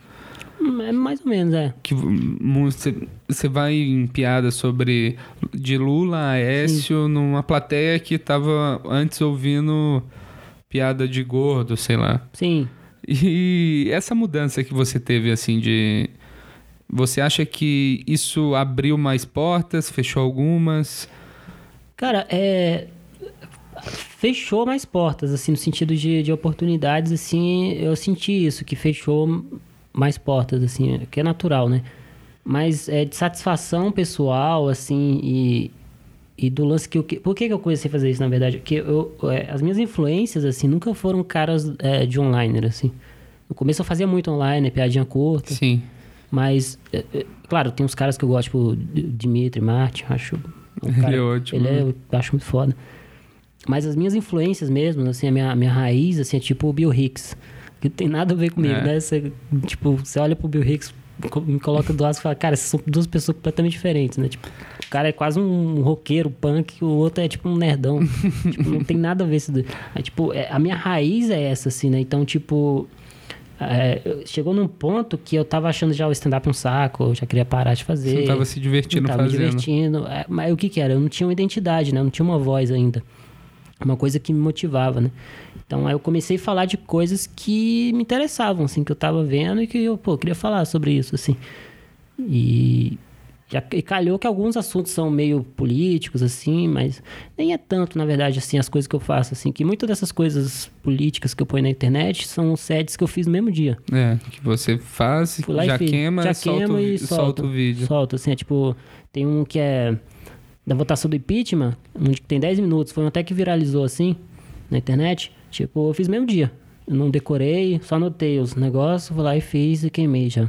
É mais ou menos, é. Que você, vai em piada sobre de Lula a Aécio numa plateia que tava antes ouvindo piada de gordo, sei lá. Sim. E essa mudança que você teve, assim, de. Você acha que isso abriu mais portas, fechou algumas? Cara, é. Fechou mais portas, assim, no sentido de, de oportunidades, assim, eu senti isso, que fechou mais portas, assim, que é natural, né? Mas é de satisfação pessoal, assim, e, e do lance que eu. Por que, que eu comecei a fazer isso, na verdade? Porque eu, é, as minhas influências, assim, nunca foram caras é, de online, assim. No começo eu fazia muito online, piadinha curta. Sim. Mas, é, é, claro, tem uns caras que eu gosto, tipo Dimitri Martin, acho. um Ele cara- é ótimo, Ele é, né? eu acho muito foda. Mas as minhas influências mesmo, assim, a minha, minha raiz, assim, é tipo o Bill Hicks. Que não tem nada a ver comigo, É. né? Você, tipo, você olha pro Bill Hicks, me coloca do lado e fala, cara, essas são duas pessoas completamente diferentes, né? Tipo, o cara é quase um roqueiro, punk, o outro é tipo um nerdão. tipo, não tem nada a ver isso. Tipo, é- a minha raiz é essa, assim, né? Então, tipo, é, chegou num ponto que eu tava achando já o stand-up um saco, eu já queria parar de fazer. Você não tava se divertindo não tava me fazendo. divertindo. É, Mas o que que era? Eu não tinha uma identidade, né? Eu não tinha uma voz ainda. Uma coisa que me motivava, né? Então aí eu comecei a falar de coisas que me interessavam, assim, que eu tava vendo e que eu, pô, queria falar sobre isso, assim. E, já, e calhou que alguns assuntos são meio políticos, assim, mas nem é tanto, na verdade, assim, as coisas que eu faço, assim, que muitas dessas coisas políticas que eu ponho na internet são sets que eu fiz no mesmo dia. É, que você faz, já queima, já solta, o, e vi- solta o vídeo. Solta, assim, é tipo, tem um que é da votação do impeachment, que tem 10 minutos, foi até que viralizou assim na internet. Tipo, eu fiz mesmo dia. Eu não decorei, só anotei os negócios, vou lá e fiz e queimei já.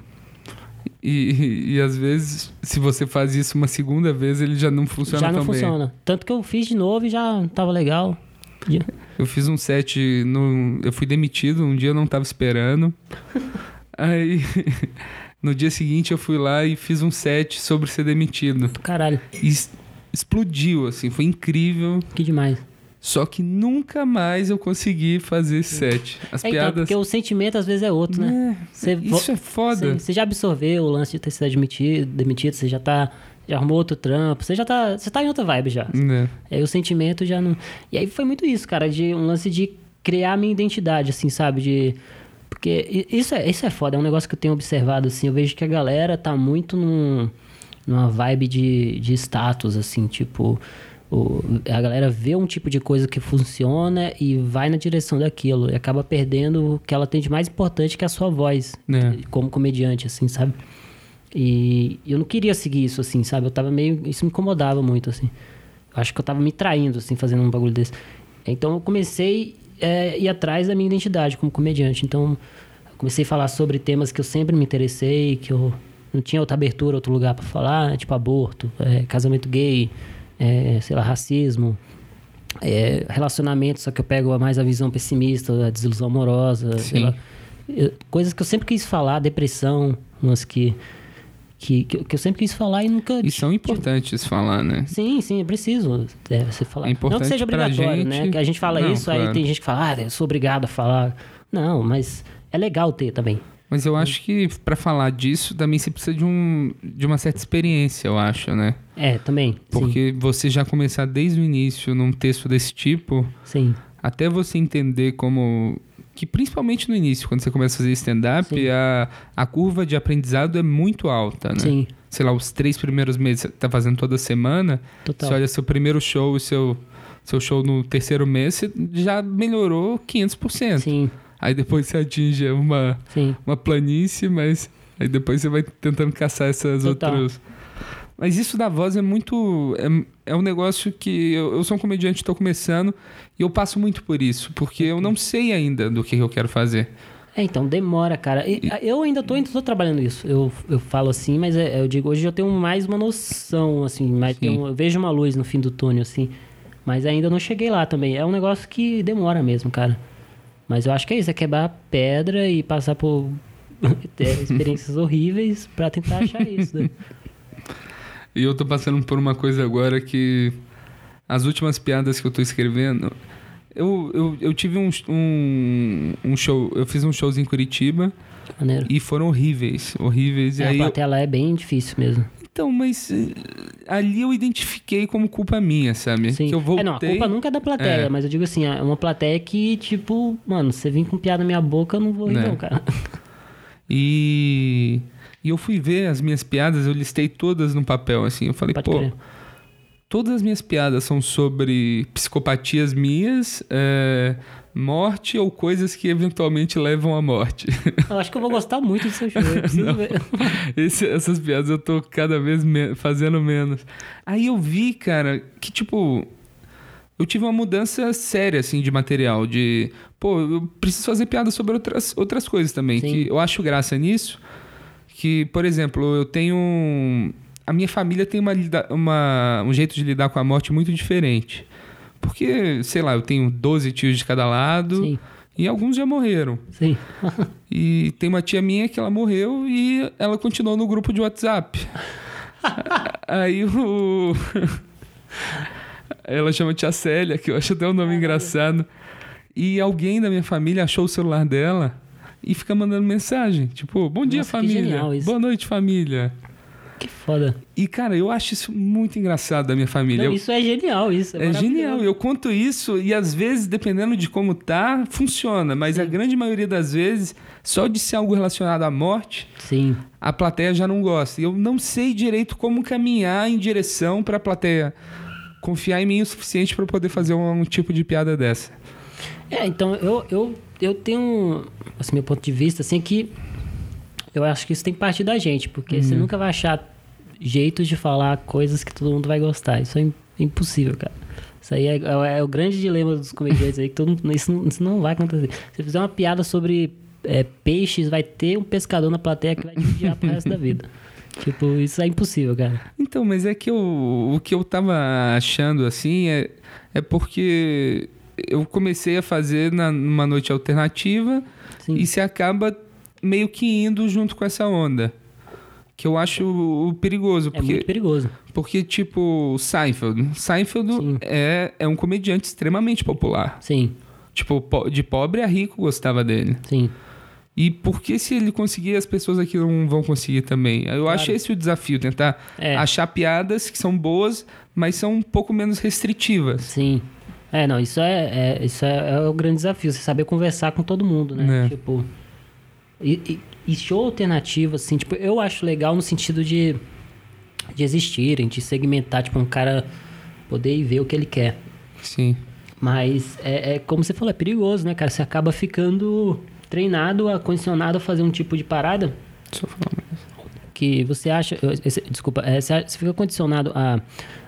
E, e, e às vezes, se você faz isso uma segunda vez, ele já não funciona já não tão bem. funciona. Tanto que eu fiz de novo e já tava legal. Eu fiz um set, no, eu fui demitido, um dia eu não tava esperando. Aí, no dia seguinte eu fui lá e fiz um set sobre ser demitido. Caralho, E explodiu, assim, foi incrível. que demais. Só que nunca mais eu consegui fazer set. As É, então, piadas... porque o sentimento às vezes é outro, né? Você vo- Isso é foda. Você, você já absorveu o lance de ter sido admitido, demitido, você já tá. Já arrumou outro trampo, você já tá. Você tá em outra vibe já. Né? Aí o sentimento já não. E aí foi muito isso, cara, de um lance de criar a minha identidade, assim, sabe? De. Porque isso é, isso é foda, é um negócio que eu tenho observado, assim. Eu vejo que a galera tá muito num, numa vibe de, de status, assim, tipo. O, a galera vê um tipo de coisa que funciona e vai na direção daquilo. E acaba perdendo o que ela tem de mais importante, que é a sua voz, É. como comediante, assim, sabe? E eu não queria seguir isso, assim, sabe? Eu tava meio. Isso me incomodava muito, assim. Eu acho que eu tava me traindo, assim, fazendo um bagulho desse. Então eu comecei é, a ir atrás da minha identidade como comediante. Então eu comecei a falar sobre temas que eu sempre me interessei, que eu não tinha outra abertura, outro lugar pra falar, tipo aborto, é, casamento gay, é, sei lá, racismo. é, relacionamento, só que eu pego mais a visão pessimista, a desilusão amorosa, lá. Eu- coisas que eu sempre quis falar, depressão, umas que, que, que eu- sempre quis falar e nunca. E são importantes falar, né? Sim, sim, é preciso é, você falar. É importante não que seja obrigatório, gente. né? Que a gente fala Não, isso, aí claro. tem gente que fala, ah, eu sou obrigado a falar. Não, mas é legal ter também. Mas eu acho que pra falar disso também você precisa de, um, de uma certa experiência, eu acho, né? É, também. sim, Porque você já começar desde o início num texto desse tipo, sim. até você entender como. Que principalmente no início, quando você começa a fazer stand-up, Sim. a, a curva de aprendizado é muito alta, né? Sim, Sei lá, os três primeiros meses você tá fazendo toda semana, total. você olha seu primeiro show e seu, seu show no terceiro mês, você já melhorou 500%. Sim, Aí depois você atinge uma, sim. uma planície, mas aí depois você vai tentando caçar essas Total. outras. Mas isso da voz é muito. É, é um negócio que eu, eu sou um comediante, estou começando, e eu passo muito por isso, porque eu não sei ainda do que eu quero fazer. É, então, demora, cara. Eu ainda tô, tô trabalhando isso. Eu, eu falo assim, mas é- eu digo, hoje eu tenho mais uma noção, assim, mais, eu vejo uma luz no fim do túnel, assim. Mas ainda não cheguei lá também. É um negócio que demora mesmo, cara. Mas eu acho que é isso, é quebrar a pedra e passar por experiências horríveis pra tentar achar isso. Né? E eu tô passando por uma coisa agora que as últimas piadas que eu tô escrevendo, Eu, eu, eu tive um, um, um show, eu fiz um shows em Curitiba Maneiro. e foram horríveis, horríveis. E É, a aí eu- plateia lá é bem difícil mesmo. Então, mas eh, ali eu identifiquei como culpa minha, sabe? Sim. Que eu voltei. É, não, a culpa nunca é da plateia, É. mas eu digo assim, é uma plateia que, tipo, mano, você vir com piada na minha boca, eu não vou rir, Né. não, cara. E, e eu fui ver as minhas piadas, eu listei todas no papel, assim. Eu falei, Pode pô, todas as minhas piadas são sobre psicopatias minhas, é, morte ou coisas que eventualmente levam à morte. Eu acho que eu vou gostar muito do seu ver. Esse- essas piadas eu tô cada vez me- fazendo menos. Aí eu vi, cara, que tipo. Eu tive uma mudança séria, assim, de material. De. Pô, eu preciso fazer piada sobre outras, outras coisas também. Sim. Que eu acho graça nisso. Que, por exemplo, eu tenho. A minha família tem uma, uma- um jeito de lidar com a morte muito diferente. Porque, sei lá, eu tenho 12 tios de cada lado Sim, e alguns já morreram. sim. E tem uma tia minha que ela morreu e ela continuou no grupo de WhatsApp. Aí o. Ela chama tia Célia, que eu acho até um nome engraçado. E alguém da minha família achou o celular dela e fica mandando mensagem. Tipo, bom dia, Nossa, família. Boa noite, família. Que foda. E, cara, eu acho isso muito engraçado da minha família. Não, Eu- isso é genial, isso. é maravilhoso. genial. Eu conto isso e às vezes, dependendo de como tá, funciona. Mas a grande maioria das vezes, só de ser algo relacionado à morte, Sim. a plateia já não gosta. E eu não sei direito como caminhar em direção para a plateia confiar em mim o suficiente para poder fazer um, um tipo de piada dessa. É, então eu, eu, eu tenho, assim, meu ponto de vista, assim, é que eu acho que isso tem que partir da gente, porque Uhum. você nunca vai achar jeitos de falar coisas que todo mundo vai gostar. Isso é im- impossível, cara. Isso aí é, é- é o grande dilema dos comediantes aí, que todo mundo, isso, não, isso não vai acontecer. Se você fizer uma piada sobre é, peixes, vai ter um pescador na plateia que vai te odiar pro resto da vida. Tipo, isso é impossível, cara. Então, mas é que eu, o que eu tava achando assim é, é porque eu comecei a fazer na, numa noite alternativa Sim. e se acaba meio que indo junto com essa onda. Que eu acho o perigoso. É Porque, muito perigoso. porque tipo, Seinfeld. Seinfeld Sim. é, é um comediante extremamente popular. Sim, Tipo, po- de pobre a rico gostava dele. sim. E por que se ele conseguir, as pessoas aqui não vão conseguir também? Eu Claro. acho esse o desafio, tentar É. achar piadas que são boas, mas são um pouco menos restritivas. Sim. É, não, isso é, é- isso é, é o grande desafio, você saber conversar com todo mundo, né? É. Tipo. E, e- e show alternativo, assim, tipo, eu acho legal no sentido de, de existirem, de segmentar, tipo, um cara poder ir ver o que ele quer. Sim. Mas é, é como você falou, é perigoso, né, cara? Você acaba ficando treinado, a- condicionado a fazer um tipo de parada Deixa eu falar que você acha. desculpa, é, você, fica condicionado a,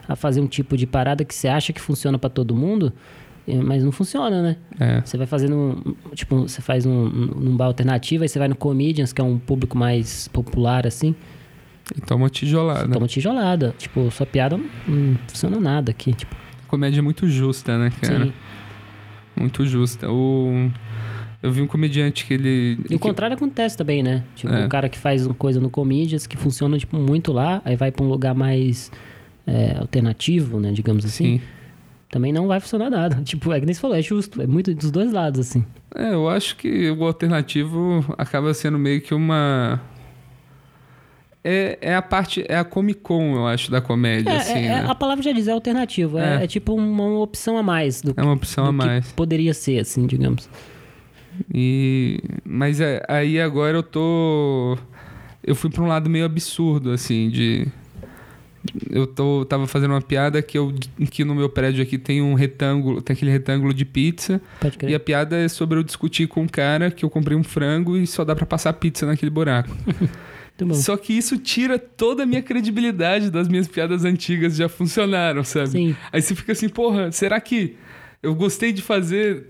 a fazer um tipo de parada que você acha que funciona pra todo mundo, mas não funciona, né? É. Você vai fazendo. um- Tipo, você faz um, num bar alternativo, aí você vai no Comedians, que é um público mais popular, assim, E toma tijolada. toma tijolada. Tipo, sua piada não, funciona nada aqui. Tipo, Comédia é muito justa, né, cara? sim. Muito justa. O... Eu vi um comediante que ele. E o contrário acontece também, né? Tipo, É. o cara que faz uma coisa no Comedians que funciona, tipo, muito lá, aí vai pra um lugar mais é, alternativo, né? Digamos assim. Sim. Também não vai funcionar nada. Tipo, é que nem você falou, é justo. É muito dos dois lados, assim. É, eu acho que o alternativo acaba sendo meio que uma. É, é a parte. É a Comic Con, eu acho, da comédia, É, assim. é- é- né? a palavra já diz, é alternativo. É, É. é tipo uma opção a mais do, É uma opção a que mais. poderia ser, assim, digamos. E mas é, aí agora eu tô eu fui para um lado meio absurdo assim de eu tô tava fazendo uma piada que eu que no meu prédio aqui tem um retângulo, tem aquele retângulo de pizza e a piada é sobre eu discutir com um cara que eu comprei um frango e só dá para passar pizza naquele buraco. Só que isso tira toda a minha credibilidade das minhas piadas antigas já funcionaram, sabe? Sim. Aí você fica assim, porra, será que eu gostei de fazer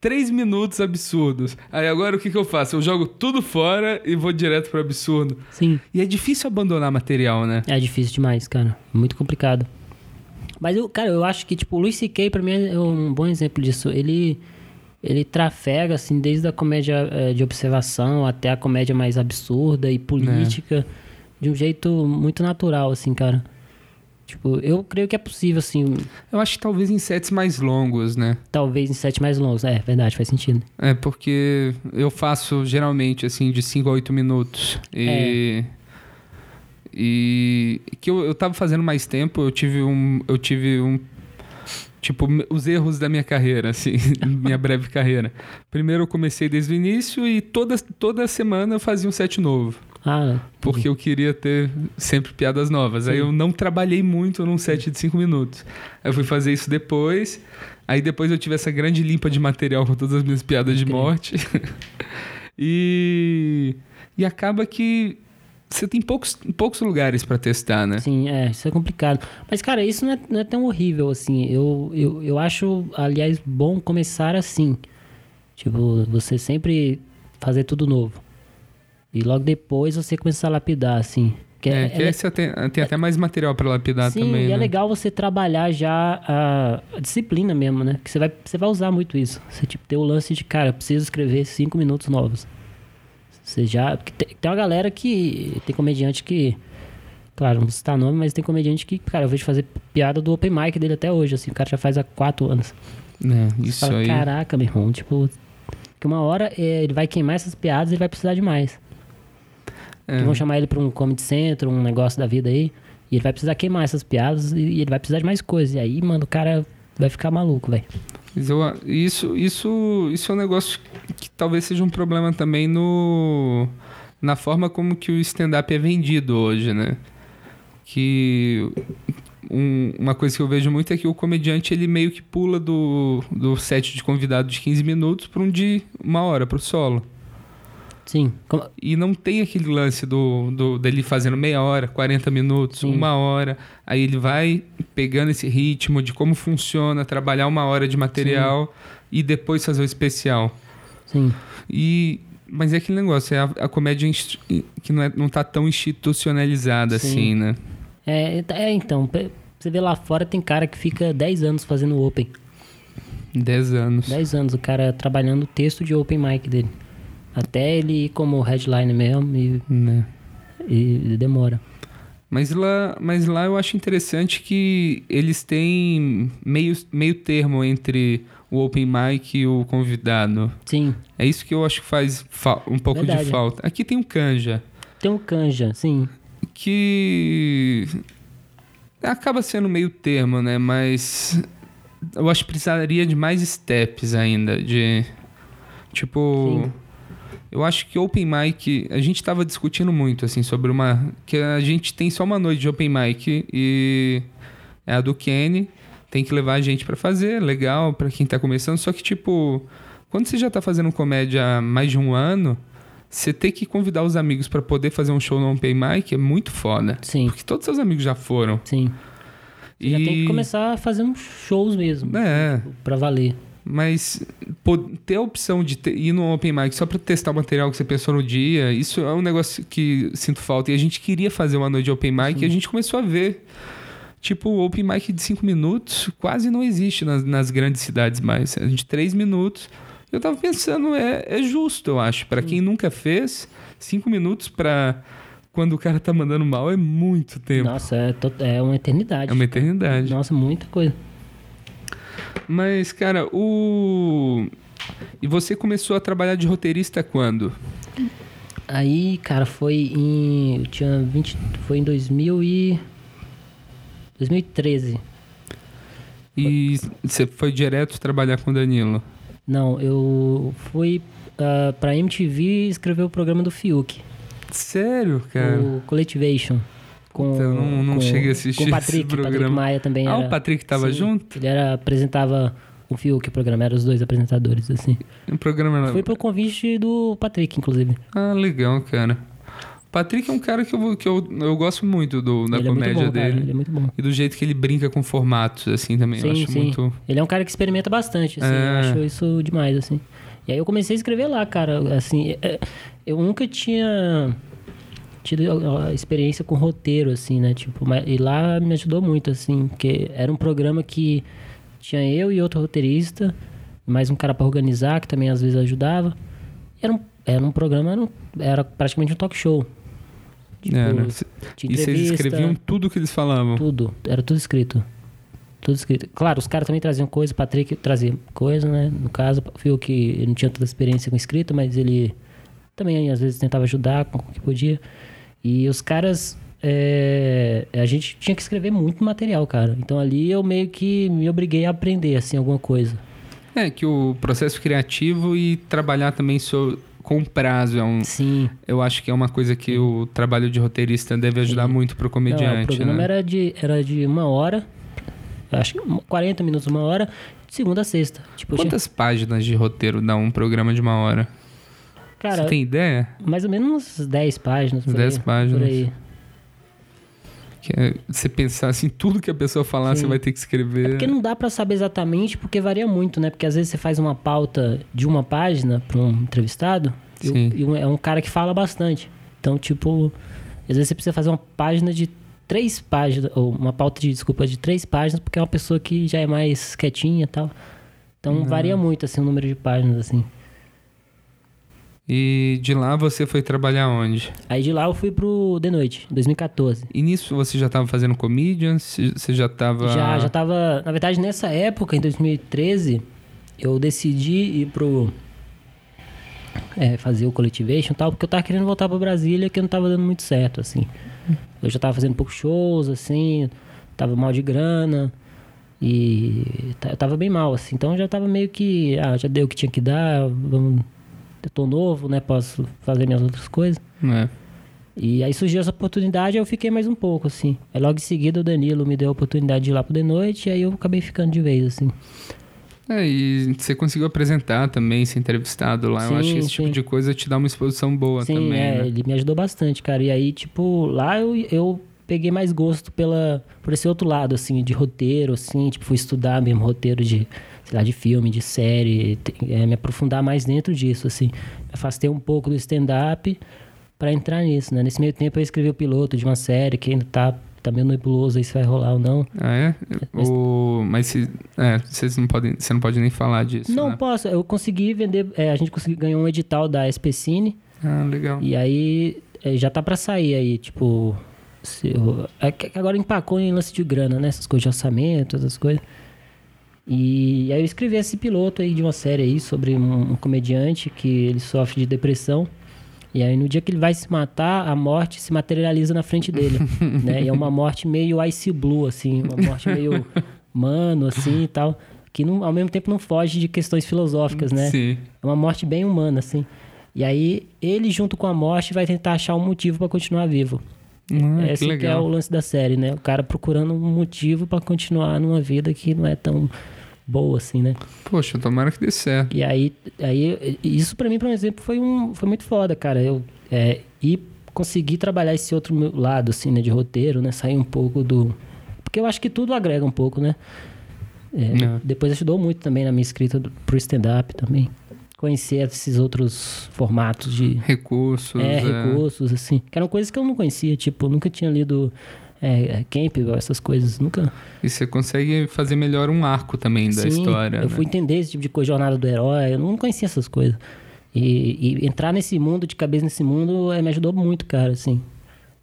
três minutos absurdos? Aí agora o que, que eu faço? Eu jogo tudo fora e vou direto pro absurdo. Sim. E é difícil abandonar material, né? É difícil demais, cara. Muito complicado. Mas, eu, cara, eu acho que, tipo, o Luis C.K., pra mim, é um bom exemplo disso. Ele, ele trafega, assim, desde a comédia eh, de observação até a comédia mais absurda e política, de um jeito muito natural, assim, cara. Tipo, eu creio que é possível, assim, Eu acho que talvez em sets mais longos, né? talvez em sete mais longos. É, verdade, faz sentido. É, porque eu faço geralmente assim de 5 a 8 minutos. E. E. Que eu, eu tava fazendo mais tempo, eu tive um. Eu tive um. Tipo, os erros da minha carreira, assim, minha breve carreira. Primeiro eu comecei desde o início e toda, toda semana eu fazia um set novo. Ah, Porque eu queria ter sempre piadas novas. Aí Sim. eu não trabalhei muito num set de 5 minutos. Aí eu fui fazer isso depois. Aí depois eu tive essa grande limpa de material com todas as minhas piadas de morte. e, e acaba que você tem poucos, poucos lugares pra testar, né? Sim, é, isso é complicado. Mas, cara, isso não é, não é tão horrível assim. Eu, eu, eu acho, aliás, bom começar assim. Tipo, você sempre fazer tudo novo. E logo depois você começar a lapidar, assim. Que É, é, que é você tem, tem até mais material pra lapidar Sim, também, e né? é legal você trabalhar já a, a disciplina mesmo, né? Que você vai, você vai usar muito isso. Você, tipo, ter o lance de, cara, preciso escrever cinco minutos novos. Você já... porque Tem, tem uma galera que... Tem comediante que... Claro, não vou citar nome, mas tem comediante que, cara, eu vejo fazer piada do open mic dele até hoje, assim. O cara já faz há quatro anos. É, isso fala, aí. caraca, meu irmão, tipo... Que uma hora eh, ele vai queimar essas piadas e vai precisar de mais. É. Que vão chamar ele pra um comedy center, um negócio da vida aí. E ele vai precisar queimar essas piadas e ele vai precisar de mais coisas. E aí, mano, o cara vai ficar maluco, velho. Isso, isso, isso é um negócio que talvez seja um problema também no na forma como que o stand-up é vendido hoje, né? Que um- uma coisa que eu vejo muito é que o comediante ele meio que pula do, do set de convidado de 15 minutos para um de uma hora, para o solo. Sim. Como- E não tem aquele lance do, do dele fazendo meia hora, 40 minutos, Sim. uma hora. Aí ele vai pegando esse ritmo de como funciona, trabalhar uma hora de material e depois fazer o especial. Sim. E mas é aquele negócio, é a, a comédia que não, é, não tá tão institucionalizada Sim. assim, né? É, é, então, pe- você vê lá fora tem cara que fica 10 anos fazendo open. 10 anos. 10 anos o cara trabalhando o texto de open mic dele. Até ele ir como headline mesmo e, Né? e demora. Mas lá, mas lá eu acho interessante que eles têm meio, meio termo entre o open mic e o convidado. Sim. É isso que eu acho que faz fa- um pouco de Verdade. falta. Aqui tem um canja, Tem um canja, sim. que acaba sendo meio termo, né? Mas eu acho que precisaria de mais steps ainda, de tipo, Sim. Eu acho que open mic, a gente tava discutindo muito assim sobre uma que a gente tem só uma noite de open mic e é a do Kenny, tem que levar a gente pra fazer, legal pra quem tá começando, só que tipo, quando você já tá fazendo comédia há mais de um ano, você ter que convidar os amigos pra poder fazer um show no open mic é muito foda. Sim, Porque todos seus amigos já foram. sim. Você já tem que começar a fazer uns shows mesmo. É. tipo, Pra valer. Mas pô, ter a opção de ter- ir no Open Mic só pra testar o material que você pensou no dia, isso é um negócio que sinto falta. E a gente queria fazer uma noite de Open Mic e a gente começou a ver. Tipo, o Open Mic de 5 minutos quase não existe nas, nas grandes cidades mais. A gente, 3 minutos. Eu tava pensando, é, é justo, eu acho. Pra quem nunca fez, 5 minutos pra quando o cara tá mandando mal é muito tempo. Nossa, é, to- é uma eternidade. É uma eternidade. Nossa, muita coisa. Mas, cara, o. E você começou a trabalhar de roteirista quando? Aí, cara, foi em. Eu tinha 20. Foi em 2000 e. 2013. E você foi direto trabalhar com o Danilo? Não, eu fui uh, pra MTV escrever o programa do Fiuk. Sério, cara? O Collectivation. Com, eu não- não com, cheguei a assistir Com o Patrick, esse Patrick programa. Maia também Ah, era. o Patrick tava Sim, junto? Ele era, apresentava o Fiuk, o programa, eram os dois apresentadores, assim. O programa Foi pro convite do Patrick, inclusive. Ah, legal, cara. O Patrick é um cara que eu, que eu, eu gosto muito do, da ele é comédia bom, cara, dele. ele é muito bom. E do jeito que ele brinca com formatos, assim, também. eu Sim, acho sim. muito. Ele é um cara que experimenta bastante, assim. É. Eu acho isso demais, assim. E aí eu comecei a escrever lá, cara. Assim, é- eu nunca tinha tido experiência com roteiro, assim, né? Tipo, mas- e lá me ajudou muito, assim, porque era um programa que tinha eu e outro roteirista, mais um cara pra organizar, que também às vezes ajudava. Era um, era um programa, era, um- era praticamente um talk show. Tipo, Era. tinha E vocês escreviam tudo que eles falavam. tudo. Era tudo escrito. Tudo escrito. Claro, os caras também traziam coisa, o Patrick trazia coisa, né? No caso, viu que ele não tinha tanta experiência com escrita, mas ele também às vezes tentava ajudar com o que podia. E os caras. é, a gente tinha que escrever muito material, cara. Então ali eu meio que me obriguei a aprender, assim, alguma coisa. É, que o processo criativo e trabalhar também so- com prazo é um. Sim. Eu acho que é uma coisa que o trabalho de roteirista deve ajudar Sim. muito pro Não, comediante, o programa né? era, de, era de uma hora. Acho que 40 minutos, uma hora, de segunda a sexta. Tipo, eu tinha- Quantas páginas de roteiro dá um programa de uma hora? Cara, Você tem ideia? mais ou menos uns 10 páginas. Por 10 aí, páginas. Por aí. É você pensar assim, tudo que a pessoa falar, Sim. você vai ter que escrever. Porque não dá pra saber exatamente, porque varia muito, né? Porque às vezes você faz uma pauta de uma página pra um entrevistado e, Sim. e um- é um cara que fala bastante. Então, tipo, às vezes você precisa fazer uma página de três páginas, ou uma pauta de, desculpa, de três páginas, porque é uma pessoa que já é mais quietinha e tal. Então varia muito, assim, o número de páginas, assim. E de lá você foi trabalhar onde? Aí de lá eu fui pro The Noite, em 2014. E nisso você já tava fazendo comedian? Você já tava. Já, já tava. Na verdade, nessa época, em 2013, eu decidi ir pro. é, fazer o Collectivation e tal, porque eu tava querendo voltar pra Brasília, que não tava dando muito certo, assim. Eu já tava fazendo poucos shows, assim, tava mal de grana. E eu tava bem mal, assim. Então eu já tava meio que. Ah, já deu o que tinha que dar, vamos. Eu tô novo, né? Posso fazer minhas outras coisas. É. E aí surgiu essa oportunidade, eu fiquei mais um pouco, assim. Aí logo em seguida o Danilo me deu a oportunidade de ir lá pro The Noite, e aí eu acabei ficando de vez, assim. É, e você conseguiu apresentar também, ser entrevistado lá. Eu Sim, acho que esse tipo sim. de coisa te dá uma exposição boa Sim, também, é, né? ele me ajudou bastante, cara. E aí, tipo, lá eu, eu peguei mais gosto pela, por esse outro lado, assim, de roteiro, assim. Tipo, fui estudar mesmo roteiro de, sei lá, de filme, de série. é, me aprofundar mais dentro disso, assim. Me afastei um pouco do stand-up pra entrar nisso, né? Nesse meio tempo eu escrevi o piloto de uma série que ainda tá, tá meio nebuloso aí se vai rolar ou não. Ah, é? Mas- O... Mas se... é, vocês não podem... você não pode nem falar disso, Não né? posso, eu consegui vender, é, a gente conseguiu ganhar um edital da SPCine Ah, legal. e aí é, já tá pra sair aí, tipo, se eu- é agora empacou em lance de grana, né, essas coisas de orçamento, essas coisas. E aí eu escrevi esse piloto aí de uma série aí sobre um, um comediante que ele sofre de depressão. E aí no dia que ele vai se matar, a morte se materializa na frente dele, né? E é uma morte meio ice blue, assim, uma morte meio mano, assim e tal. Que não, ao mesmo tempo não foge de questões filosóficas, né? Sim. É uma morte bem humana, assim. E aí, ele, junto com a morte, vai tentar achar um motivo pra continuar vivo. Ah, Esse que que é o lance da série, né? O cara procurando um motivo pra continuar numa vida que não é tão boa, assim, né? Poxa, tomara que dê certo. E aí, aí isso pra mim, por exemplo, foi, um, foi muito foda, cara. Eu é, e conseguir trabalhar esse outro meu lado, assim, né? De roteiro, né? Sair um pouco do... Porque eu acho que tudo agrega um pouco, né? É, É. Depois ajudou muito também na minha escrita do, pro stand-up também. Conhecer esses outros formatos de Recursos. é, é. recursos, assim. Que eram coisas que eu não conhecia, tipo, eu nunca tinha lido é, Campbell, essas coisas, nunca. E você consegue fazer melhor um arco também da Sim, história. Eu né? fui entender esse tipo de coisa, jornada do herói, eu não conhecia essas coisas. E, e entrar nesse mundo, de cabeça nesse mundo, é, me ajudou muito, cara, assim.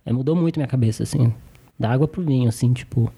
É, mudou muito minha cabeça, assim. Da água pro vinho, assim, tipo,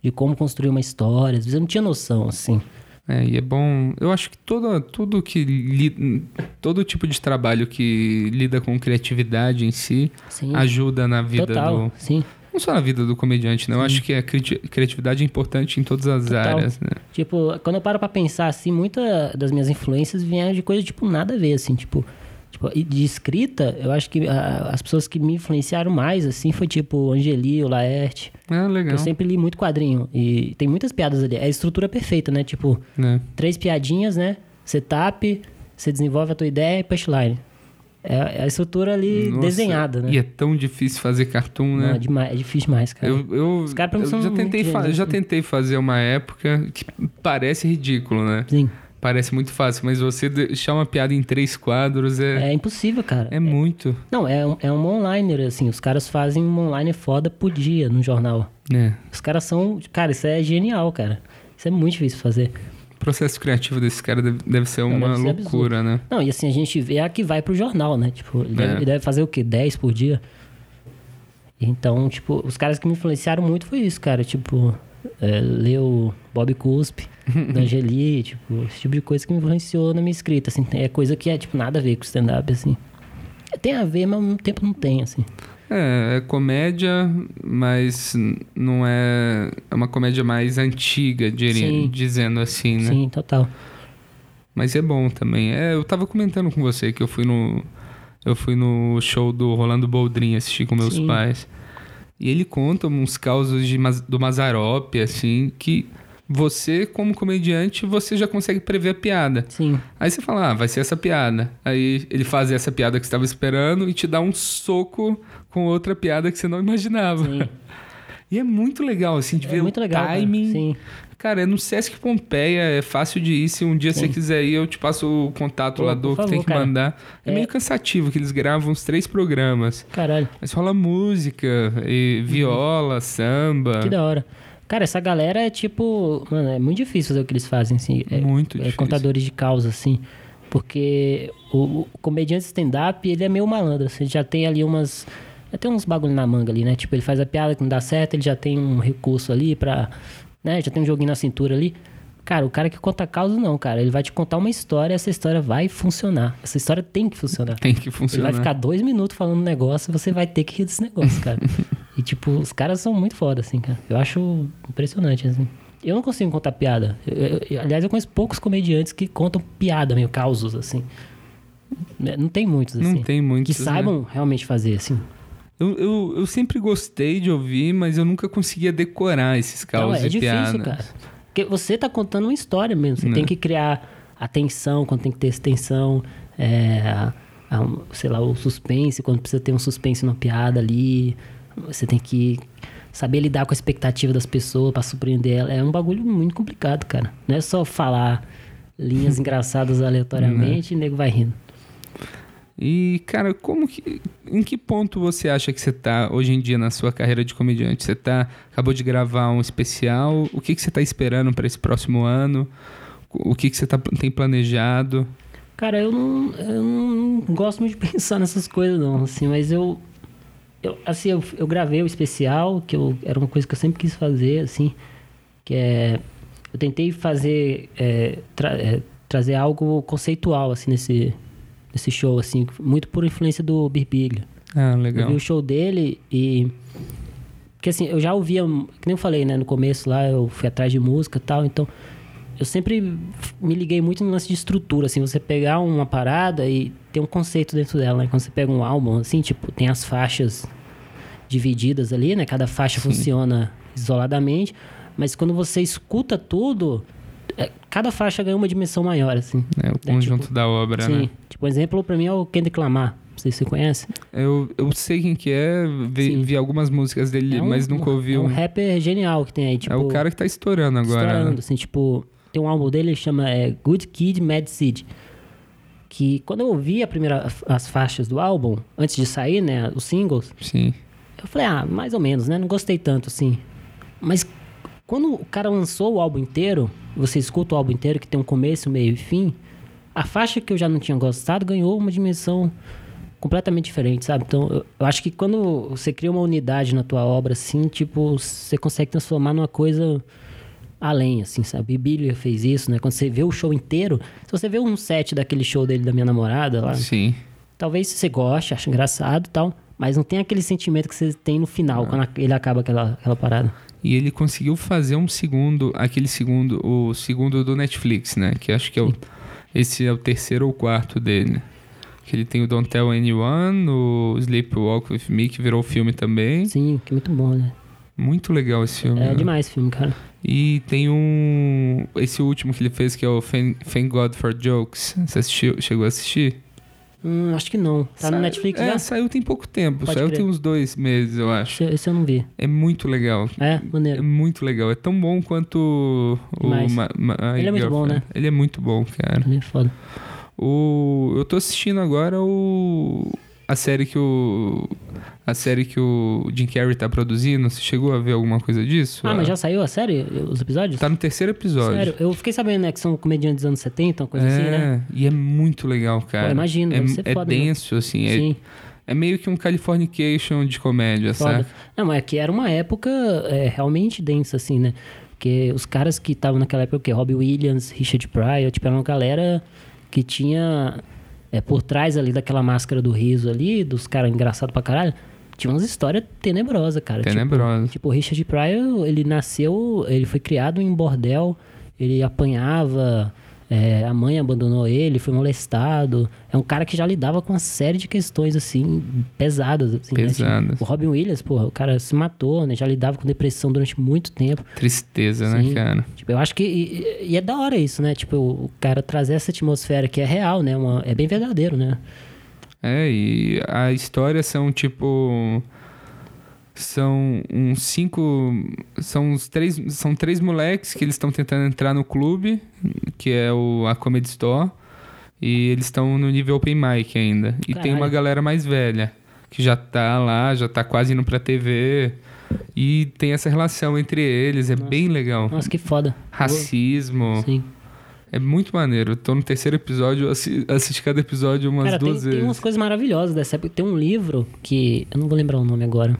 de como construir uma história. Às vezes eu não tinha noção, assim. É, e é bom. Eu acho que toda, tudo que. Li, todo tipo de trabalho que lida com criatividade em si Sim, ajuda na vida total, do. sim. Não só na vida do comediante, né? Eu acho que a criti- criatividade é importante em todas as Total. áreas, né? Tipo, quando eu paro pra pensar assim, muita das minhas influências vieram de coisas, tipo, nada a ver, assim, tipo... tipo e de escrita, eu acho que ah, as pessoas que me influenciaram mais, assim, foi tipo Angeli, o Laerte. É que legal. Eu sempre li muito quadrinho. E tem muitas piadas ali. É a estrutura perfeita, né? Tipo, né? três piadinhas, né? Setup, você desenvolve a tua ideia e punchline. É é a estrutura ali Nossa, desenhada, né? E é tão difícil fazer cartoon, Não, né? é, demais, é difícil demais, cara. Eu, eu, Os caras eu já tentei, gênios, já assim. tentei fazer uma época que parece ridículo, né? Sim. Parece muito fácil, mas você deixar uma piada em três quadros é, É impossível, cara. é, muito. Não, é um, é um onliner, assim. Os caras fazem um online foda por dia no jornal. né? Os caras são. Cara, isso é genial, cara. Isso é muito difícil fazer. O processo criativo desse cara deve, deve ser uma deve ser loucura, né? Não, e assim, a gente vê a que vai pro jornal, né? Tipo, ele, É. deve, ele deve fazer o quê? 10 por dia? Então, tipo, os caras que me influenciaram muito foi isso, cara. Tipo, é, ler o Bob Cuspe, Angeli, tipo, esse tipo de coisa que me influenciou na minha escrita, assim. É coisa que é, tipo, nada a ver com stand-up, assim. Tem a ver, mas ao mesmo tempo não tem, assim. É, é comédia, mas não é. É uma comédia mais antiga, diria, Sim. dizendo assim, né? Sim, total. Mas é bom também. É, eu tava comentando com você que eu fui no. Eu fui no show do Rolando Boldrin assistir com meus Sim. pais. E ele conta uns causos de, do Mazarop, assim, que você, como comediante, você já consegue prever a piada. Sim. Aí você fala, ah, vai ser essa piada. Aí ele faz essa piada que você estava esperando e te dá um soco com outra piada que você não imaginava. Sim. E é muito legal, assim, de É ver muito o legal, cara. timing. Sim. Cara, é no Sesc Pompeia, é fácil de ir. Se um dia você Sim. quiser ir, eu te passo o contato Pô, lá do que favor, tem que cara. mandar. É, É. meio cansativo, que eles gravam uns três programas. Caralho, Mas rola música, e viola, samba. Uhum. que da hora. Cara, essa galera é tipo. Mano, é muito difícil fazer o que eles fazem, assim. É, Muito é difícil. contadores de causa, assim. Porque o, o comediante stand-up, ele é meio malandro. Assim, já tem ali umas. Já tem uns bagulho na manga ali, né? Tipo, ele faz a piada que não dá certo, ele já tem um recurso ali pra. Né? Já tem um joguinho na cintura ali. Cara, o cara que conta causa, não, cara. Ele vai te contar uma história e essa história vai funcionar. Essa história tem que funcionar. Tem que Ele funcionar. vai ficar dois minutos falando um negócio e você vai ter que rir desse negócio, cara. e, tipo, os caras são muito foda, assim, cara. Eu acho impressionante, assim. Eu não consigo contar piada. Eu- eu- eu- aliás, eu conheço poucos comediantes que contam piada, meio causos, assim. Né, Não tem muitos, assim. Não tem muitos. Que né? saibam realmente fazer, assim. Eu, eu, eu sempre gostei de ouvir, mas eu nunca conseguia decorar esses Não, causos é e difícil, piadas. cara. Porque você tá contando uma história mesmo. Você Né. tem que criar atenção quando tem que ter tensão. É, a- a- sei lá, o suspense, quando precisa ter um suspense na piada ali. Você tem que saber lidar com a expectativa das pessoas pra surpreender ela. É um bagulho muito complicado, cara. Não é só falar linhas engraçadas aleatoriamente e o nego vai rindo. E, cara, como que. Em que ponto você acha que você tá hoje em dia na sua carreira de comediante? Você tá. Acabou de gravar um especial. O que, que você tá esperando para esse próximo ano? O que, que você tá, tem planejado? Cara, eu não, eu não gosto muito de pensar nessas coisas, não, assim, mas eu. eu assim, eu, eu gravei o especial, que eu, era uma coisa que eu sempre quis fazer, assim, que é. Eu tentei fazer. é, tra- é, trazer algo conceitual, assim, nesse, nesse show, assim, muito por influência do Birbílio. Ah, Eu legal. vi o show dele e. Porque assim, eu já ouvia, que nem eu falei, né? No começo lá, eu fui atrás de música e tal, então. Eu sempre me liguei muito no lance de estrutura, assim, você pegar uma parada e ter um conceito dentro dela, né? Quando você pega um álbum, assim, tipo, tem as faixas divididas ali, né? Cada faixa funciona isoladamente, mas quando você escuta tudo, cada faixa ganha uma dimensão maior, assim. É o conjunto da obra, Sim. né? Tipo, exemplo pra mim é o Kendrick Lamar. Não sei se você conhece. Eu, eu sei quem que é, vi, vi algumas músicas dele, É um- mas nunca ouvi é um um. rapper genial que tem aí, tipo... é o cara que tá estourando agora. estourando, né? assim, tipo... Tem um álbum dele que chama é, Good Kid, Mad Seed. Que quando eu ouvi a primeira, as faixas do álbum, antes de sair, né, os singles, Sim. eu falei, ah, mais ou menos, né? Não gostei tanto, assim. Mas quando o cara lançou o álbum inteiro, você escuta o álbum inteiro, que tem um começo, meio e fim, a faixa que eu já não tinha gostado ganhou uma dimensão completamente diferente, sabe? Então, eu, eu acho que quando você cria uma unidade na tua obra, assim, tipo, você consegue transformar numa coisa além, assim, sabe? Bíblia fez isso, né? Quando você vê o show inteiro, se você vê um set daquele show dele da minha namorada lá, Sim. talvez você goste, ache engraçado e tal, mas não tem aquele sentimento que você tem no final, quando ele acaba aquela, aquela parada. E ele conseguiu fazer um segundo, aquele segundo, o segundo do Netflix, né? Que acho que é o. Esse é o terceiro ou quarto dele. Que ele tem o Don't Tell Anyone, o Sleepwalk With Me, que virou filme também. Sim, que é muito bom, né? Muito legal esse filme. É né? demais esse filme, cara. E tem um. Esse último que ele fez, que é o Thank, Thank God for Jokes. Você assistiu, chegou a assistir? Hum, acho que não. Tá no Netflix é, já? saiu tem pouco tempo. Pode saiu crer. tem uns dois meses, eu acho. Esse, esse eu não vi. É muito legal. É, É maneiro. muito legal. É tão bom quanto o. Ma- Ma- Ele é muito bom, né? Ele é muito bom, cara. Ele é foda. O, eu tô assistindo agora o. A série que o. A série que o Jim Carrey tá produzindo. Você chegou a ver alguma coisa disso? Ah, mas já saiu a série? Os episódios? Tá no terceiro episódio. Sério, eu fiquei sabendo, né, que são comediantes dos anos 70, uma coisa é, assim, né? e é muito legal, cara. Pô, imagino, é, deve ser é foda mesmo. denso, assim. é- Sim. É meio que um Californication de comédia, Foda. sabe? Não, mas é que era uma época é, realmente densa, assim, né? Porque os caras que estavam naquela época, o quê? Robbie Williams, Richard Pryor, tipo, era uma galera que tinha é, por trás ali daquela máscara do riso ali, dos caras engraçados pra caralho, tinha umas histórias tenebrosas, cara. Tipo- Tenebrosa. Tipo, o Richard Pryor, ele nasceu, ele foi criado em bordel, ele apanhava, é, a mãe abandonou ele, foi molestado. É um cara que já lidava com uma série de questões, assim, pesadas. Assim, né? Pesadas. Tipo, o Robin Williams, porra, o cara se matou, né? Já lidava com depressão durante muito tempo. Tristeza, né, Sim. cara? Tipo, eu acho que... E, e é da hora isso, né? Tipo, o cara trazer essa atmosfera que é real, né? Uma, é bem verdadeiro, né? É, e a história são tipo. São uns cinco. São uns três. São três moleques que eles estão tentando entrar no clube, que é o, a Comedy Store. E eles estão no nível Open Mic ainda. E tem uma Caralho. galera mais velha, que já tá lá, já tá quase indo pra TV. E tem essa relação entre eles, é bem legal. Nossa, que foda. Racismo. Sim. É muito maneiro. Eu tô no terceiro episódio, assisti cada episódio umas Cara, tem, duas tem vezes. umas coisas maravilhosas dessa época. Tem um livro que. Eu não vou lembrar o nome agora.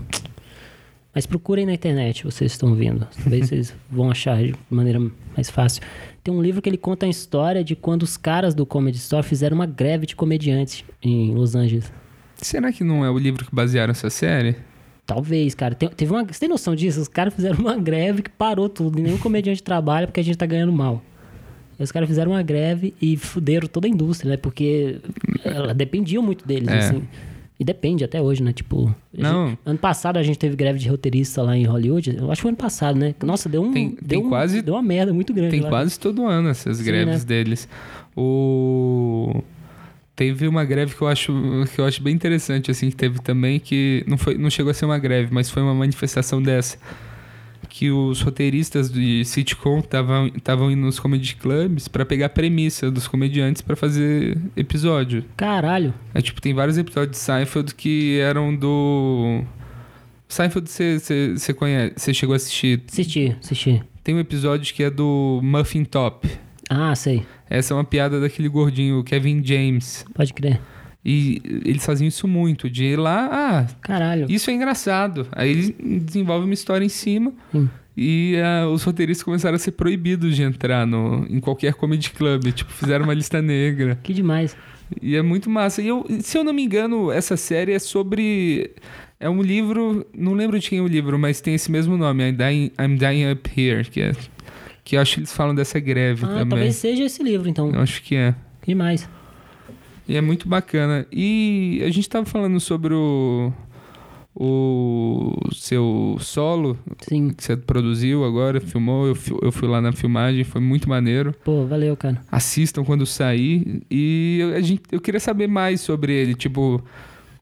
Mas procurem na internet, vocês estão vendo. Talvez vocês vão achar de maneira mais fácil. Tem um livro que ele conta a história de quando os caras do Comedy Store fizeram uma greve de comediantes em Los Angeles. Será que não é o livro que basearam essa série? Talvez, cara. Tem- teve uma, você tem noção disso? Os caras fizeram uma greve que parou tudo. E nenhum comediante trabalha porque a gente tá ganhando mal. E os caras fizeram uma greve e fuderam toda a indústria, né? Porque ela dependia muito deles, É. assim. E depende até hoje, né? Tipo. Não. gente- ano passado a gente teve greve de roteirista lá em Hollywood. Eu acho que foi ano passado, né? Nossa, deu um. Tem- deu tem um- quase- Deu uma merda muito grande. Tem lá. quase todo ano essas Sim, greves né? deles. O teve uma greve que eu acho que eu acho bem interessante assim que teve também que não foi não chegou a ser uma greve, mas foi uma manifestação dessa que os roteiristas de sitcom estavam indo nos comedy clubs pra pegar a premissa dos comediantes pra fazer episódio. Caralho. É tipo, tem vários episódios de Seinfeld que eram do. Seinfeld você conhece, você chegou a assistir. Assisti, assisti. Tem um episódio que é do Muffin Top. Ah, sei. Essa é uma piada daquele gordinho, Kevin James. Pode crer. E eles faziam isso muito, de ir lá, ah, Caralho. isso é engraçado. Aí eles desenvolvem uma história em cima. Hum. E ah, os roteiristas começaram a ser proibidos de entrar no, em qualquer comedy club. Tipo, fizeram uma lista negra. Que demais. E é muito massa. E eu, se eu não me engano, essa série é sobre. É um livro. Não lembro de quem é o livro, mas tem esse mesmo nome, I'm Dying, I'm Dying Up Here. Que, é, que eu acho que eles falam dessa greve Ah, também. talvez seja esse livro, então. Eu acho que é. Que demais. E é muito bacana. E a gente tava falando sobre o. O seu solo Sim. que você produziu agora, filmou. Eu, eu fui lá na filmagem, foi muito maneiro. Pô, valeu, cara. assistam quando sair. E eu, a gente, eu queria saber mais sobre ele, tipo,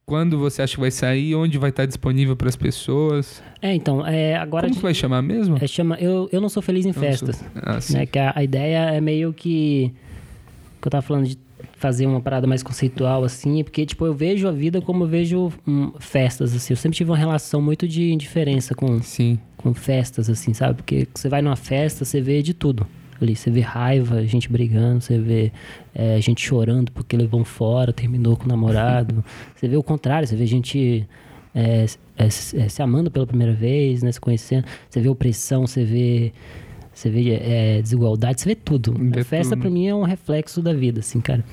quando você acha que vai sair, onde vai estar disponível para as pessoas. É, então, é, agora Como que vai chamar mesmo? É, chama eu, eu não sou feliz em festas. Ah, sim. Né? Que a, a ideia é meio que. Que eu tava falando de fazer uma parada mais conceitual, assim, porque, tipo, eu vejo a vida como eu vejo hum, festas, assim. Eu sempre tive uma relação muito de indiferença com, Sim. com festas, assim, sabe? Porque você vai numa festa, você vê de tudo. Ali, você vê raiva, gente brigando, você vê é, gente chorando porque levou fora, terminou com o namorado. você vê o contrário, você vê gente é, é, se é, se amando pela primeira vez, né? Se conhecendo. Você vê opressão, você vê, você vê é, desigualdade, você vê tudo. A festa, pra mim, é um reflexo da vida, assim, cara.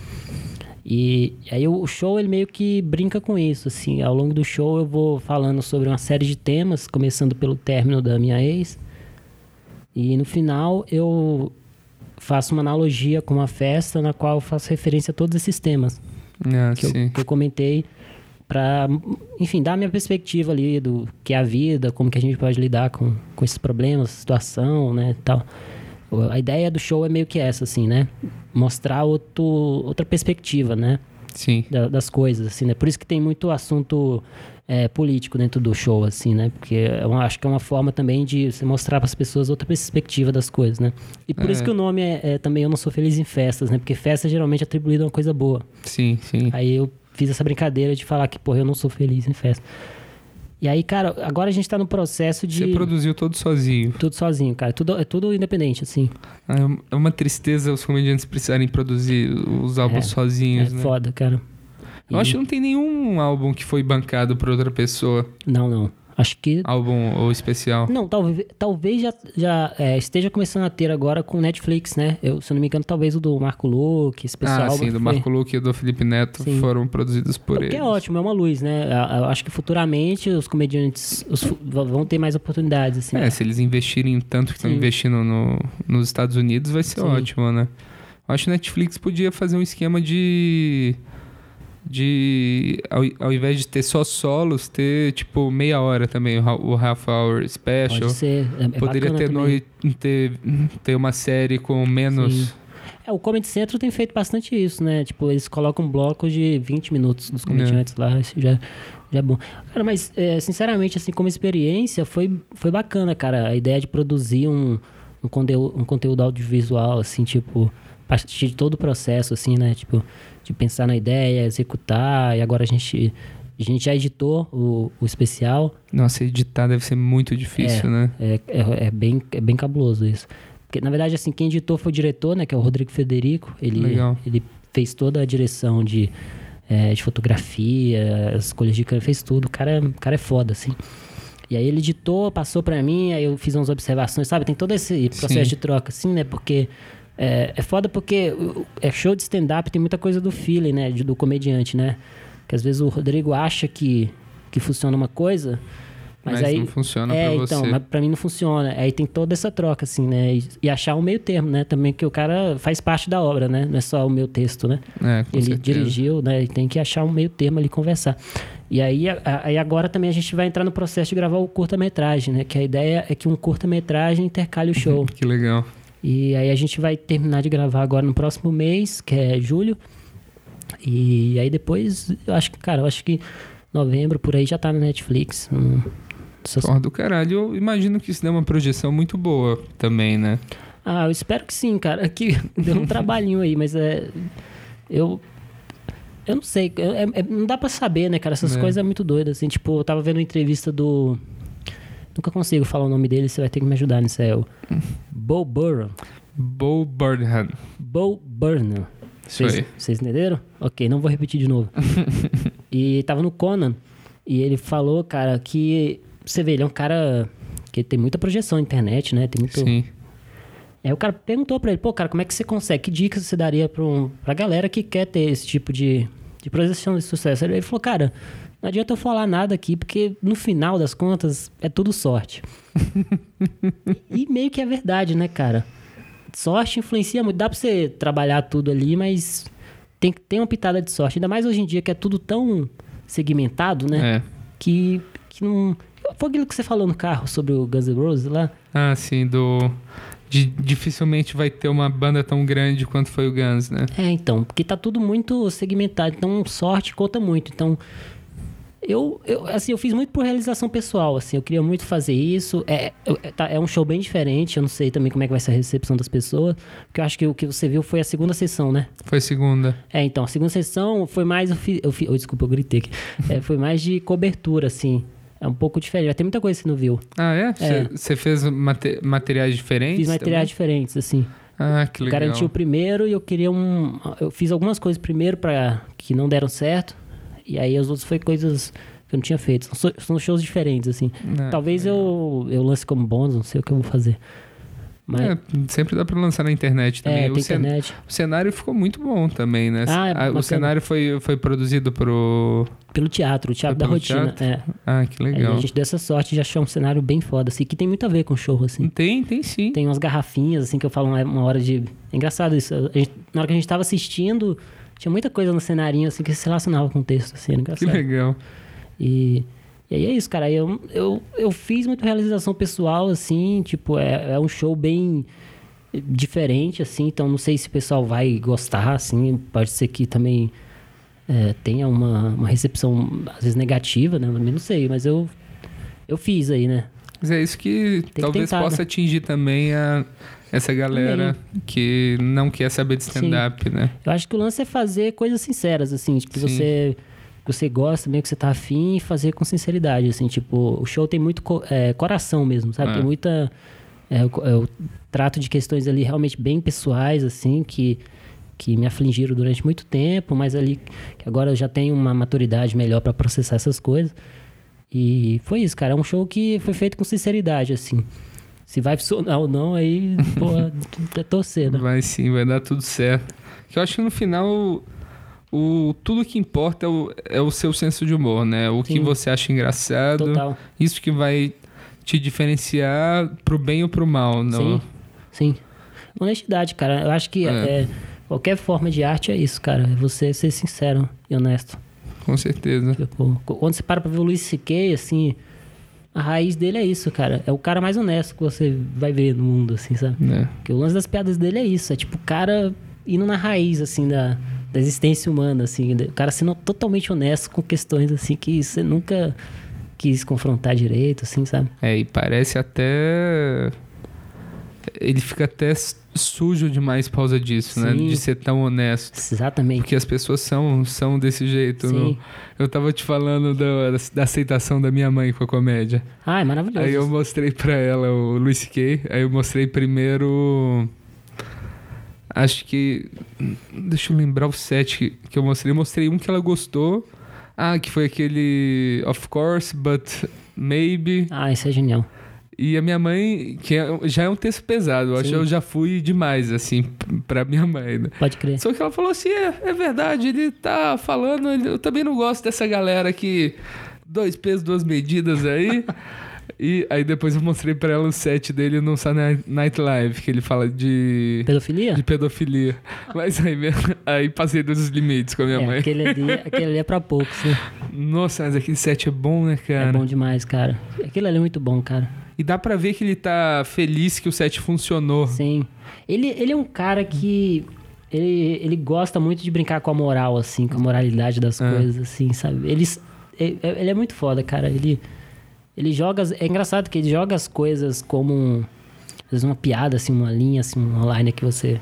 E aí o show ele meio que brinca com isso, assim. Ao longo do show eu vou falando sobre uma série de temas, começando pelo término da minha ex. E no final eu faço uma analogia com uma festa na qual eu faço referência a todos esses temas Ah, que, eu, que eu comentei para, enfim, dar a minha perspectiva ali do que é a vida, como que a gente pode lidar com, com esses problemas, situação, né, tal. A ideia do show é meio que essa, assim, né? Mostrar outro, outra perspectiva, né? Sim. da- das coisas, assim, né? Por isso que tem muito assunto é, político dentro do show, assim, né? Porque eu acho que é uma forma também de você mostrar para as pessoas outra perspectiva das coisas, né? E por É. isso que o nome é, é também Eu Não Sou Feliz em Festas, né? Porque festa é geralmente atribuída a uma coisa boa. Sim, sim. Aí eu fiz essa brincadeira de falar que, porra, eu não sou feliz em festa. E aí, cara, agora a gente tá no processo de... Você produziu todo sozinho. Tudo sozinho, cara. Tudo, é tudo independente, assim. É É uma tristeza os comediantes precisarem produzir os álbuns É, sozinhos, é né? foda, cara. Eu acho que não tem nenhum álbum que foi bancado por outra pessoa. Não, não. Acho que. Álbum ou especial. Não, talvez, talvez já, já é, esteja começando a ter agora com Netflix, né? Eu, se eu não me engano, talvez o do Marco Luque, esse pessoal. ah, sim, do foi- Marco Luque e do Felipe Neto Sim. foram produzidos por O eles. que é ótimo, é uma luz, né? Eu- acho que futuramente os comediantes os vão ter mais oportunidades, assim. É, se eles investirem tanto que estão investindo no, nos Estados Unidos, vai ser Sim. ótimo, né? Acho que Netflix podia fazer um esquema de. De. Ao, ao invés de ter só solos, ter tipo meia hora também, o ha- o half hour special. Pode ser. É, é Poderia ter, noite, ter, ter uma série com menos. Sim. É, o Comedy Central tem feito bastante isso, né? Tipo, eles colocam blocos de 20 minutos dos comediantes lá, isso já, já é bom. Cara, mas, é, sinceramente, assim, como experiência, foi, foi bacana, cara. A ideia de produzir um, um, conteúdo, um conteúdo audiovisual, assim, tipo, partir de todo o processo, assim, né? Tipo, de pensar na ideia, executar, e agora a gente... A gente já editou o, o especial, Nossa, editar deve ser muito difícil, né? é, é, é bem, é bem cabuloso isso. Porque, na verdade, assim, quem editou foi o diretor, né? Que é o Rodrigo Federico. Ele, Legal. ele fez toda a direção de, é, de fotografia, as escolhas de câmera, fez tudo. O cara, o cara é foda, assim. E aí ele editou, passou pra mim, aí eu fiz umas observações, sabe? Tem todo esse processo Sim. de troca, assim, né? Porque... É, é foda porque é show de stand-up, tem muita coisa do feeling, né? do comediante, né? Que às vezes o Rodrigo acha que, que funciona uma coisa, mas, Mas aí... não funciona é, pra então, você. mas pra mim não funciona. Aí tem toda essa troca, assim, né? E, e achar um meio termo, né? Também que o cara faz parte da obra, né? Não é só o meu texto, né? É, com Ele certeza. dirigiu, né? E tem que achar um meio termo ali, conversar. E aí, a- aí agora também a gente vai entrar no processo de gravar o curta-metragem, né? Que a ideia é que um curta-metragem intercale o show. Que legal. E aí a gente vai terminar de gravar agora no próximo mês, que é julho. E aí depois, eu acho que, cara, eu acho que novembro por aí já tá na Netflix. Hum, Porra do caralho. Eu imagino que isso dê uma projeção muito boa também, né? Ah, eu espero que sim, cara. Que deu um trabalhinho aí, mas é. Eu. Eu não sei. é- é- não dá pra saber, né, cara? Essas É. coisas é muito doidas. Assim, tipo, eu tava vendo uma entrevista do. Nunca consigo falar o nome dele, você vai ter que me ajudar nisso. É o. Bo Burnham. Bo Burnham. Bo Burnham. Vocês vocês entenderam? Ok, não vou repetir de novo. e tava no Conan. E ele falou, cara, que. Você vê, ele é um cara que tem muita projeção na internet, né? Tem muito. Sim. Aí o cara perguntou pra ele, pô, cara, como é que você consegue? Que dicas você daria pra, um, pra galera que quer ter esse tipo de, de projeção de sucesso? Ele falou, cara, não adianta eu falar nada aqui, porque no final das contas é tudo sorte. e meio que é verdade, né, cara? Sorte influencia muito. Dá pra você trabalhar tudo ali, mas tem que ter uma pitada de sorte. Ainda mais hoje em dia que é tudo tão segmentado, né? É. Que, que não. Foi aquilo que você falou no carro sobre o Guns N' Roses lá? Ah, sim, do. de- dificilmente vai ter uma banda tão grande quanto foi o Guns, né? É, então, porque tá tudo muito segmentado, então sorte conta muito. Então, eu, eu, assim, eu fiz muito por realização pessoal, assim, eu queria muito fazer isso. É, é, tá- é um show bem diferente, eu não sei também como é que vai ser a recepção das pessoas, porque eu acho que o que você viu foi a segunda sessão, né? Foi segunda. É, então, a segunda sessão foi mais. Eu fi, eu fi- oh, desculpa, eu gritei aqui. É, foi mais de cobertura, assim. É um pouco diferente. Ter muita coisa que você não viu. Ah, é? É. Você fez mate- materiais diferentes? Fiz materiais diferentes, assim. também? Ah, que legal. Garanti o primeiro e eu queria um. Eu fiz algumas coisas primeiro para que não deram certo. E aí as outras foi coisas que eu não tinha feito. São, são shows diferentes, assim. Ah, Talvez eu, eu lance como bônus, não sei o que eu vou fazer. Mas É, sempre dá pra lançar na internet também. é, o, cen- internet. o cenário ficou muito bom também, né? Ah, é o cenário foi, foi produzido pro. Pelo teatro, o teatro da rotina. teatro? É. Ah, que Aí legal. a gente deu essa sorte de achar um cenário bem foda, assim, que tem muito a ver com show, assim. Tem, tem sim. Tem umas garrafinhas, assim, que eu falo uma, uma hora de. É engraçado isso. Gente- na hora que a gente tava assistindo, tinha muita coisa no cenarinho, assim, que se relacionava com o texto, assim, era Que engraçado. legal. E, e aí é isso, cara. Eu, eu, eu fiz muita realização pessoal, assim, tipo, é, é um show bem diferente, assim, então não sei se o pessoal vai gostar, assim, pode ser que também é, tenha uma, uma recepção, às vezes, negativa, né? Eu Não sei, mas eu, eu fiz aí, né? Mas é isso que que talvez tentar, possa atingir também a, essa galera que não quer saber de stand-up, né? Eu acho que o lance é fazer coisas sinceras, assim, tipo, que Sim. você, que você gosta mesmo, que você tá afim, e fazer com sinceridade, assim, tipo, o show tem muito co- é, coração mesmo, sabe? É. Tem muita... É, eu, eu trato de questões ali realmente bem pessoais, assim, que, que me afligiram durante muito tempo, mas ali que agora eu já tenho uma maturidade melhor para processar essas coisas. E foi isso, cara. É um show que foi feito com sinceridade, assim. Se vai funcionar ou não, aí, pô, é torcer, né? Vai sim, vai dar tudo certo. Que eu acho que no final o tudo que importa é o, é o seu senso de humor, né? O que Sim. você acha engraçado. Total. Isso que vai te diferenciar pro bem ou pro mal, não? Sim, sim. Honestidade, cara. Eu acho que É. é, qualquer forma de arte é isso, cara. É você ser sincero e honesto. Com certeza. Tipo, quando você para pra ver o Luiz C.K., assim, a raiz dele é isso, cara. É o cara mais honesto que você vai ver no mundo, assim, sabe? Né? Porque o lance das piadas dele é isso. É tipo o cara indo na raiz, assim, da, da existência humana, assim. O cara sendo totalmente honesto com questões, assim, que você nunca quis confrontar direito, assim, sabe? É, e parece até. Ele fica até sujo demais por causa disso, né? Sim. De ser tão honesto. Exatamente. Porque as pessoas são, são desse jeito. Sim. Eu tava te falando da, da aceitação da minha mãe com a comédia. Ah, é maravilhoso. Aí eu mostrei pra ela o Luis C.K. Aí eu mostrei primeiro. Acho que. Deixa eu lembrar o set que, que eu mostrei. Eu mostrei um que ela gostou. Ah, que foi aquele Of Course, but Maybe. Ah, isso é genial. E a minha mãe, que é- já é um texto pesado. Eu acho que eu já fui demais, assim, pra minha mãe, né? Pode crer. Só que ela falou assim: é, é verdade, ele tá falando. ele- eu também não gosto dessa galera que. Dois pesos, duas medidas aí. e aí depois eu mostrei pra ela o set dele no Saturday Night Live, que ele fala de. Pedofilia? De pedofilia. Mas aí, aí passei dos limites com a minha é, mãe. aquele ali, aquele ali é pra poucos, né? Nossa, mas aquele set é bom, né, cara? É bom demais, cara. Aquilo ali é muito bom, cara. E dá pra ver que ele tá feliz que o set funcionou. Sim. Ele, ele é um cara que. Ele, ele gosta muito de brincar com a moral, assim, com a moralidade das É. coisas, assim, sabe? Ele, ele, ele é muito foda, cara. Ele, ele joga. É engraçado que ele joga as coisas como. um- Às vezes uma piada, assim, uma linha, assim, uma line que você.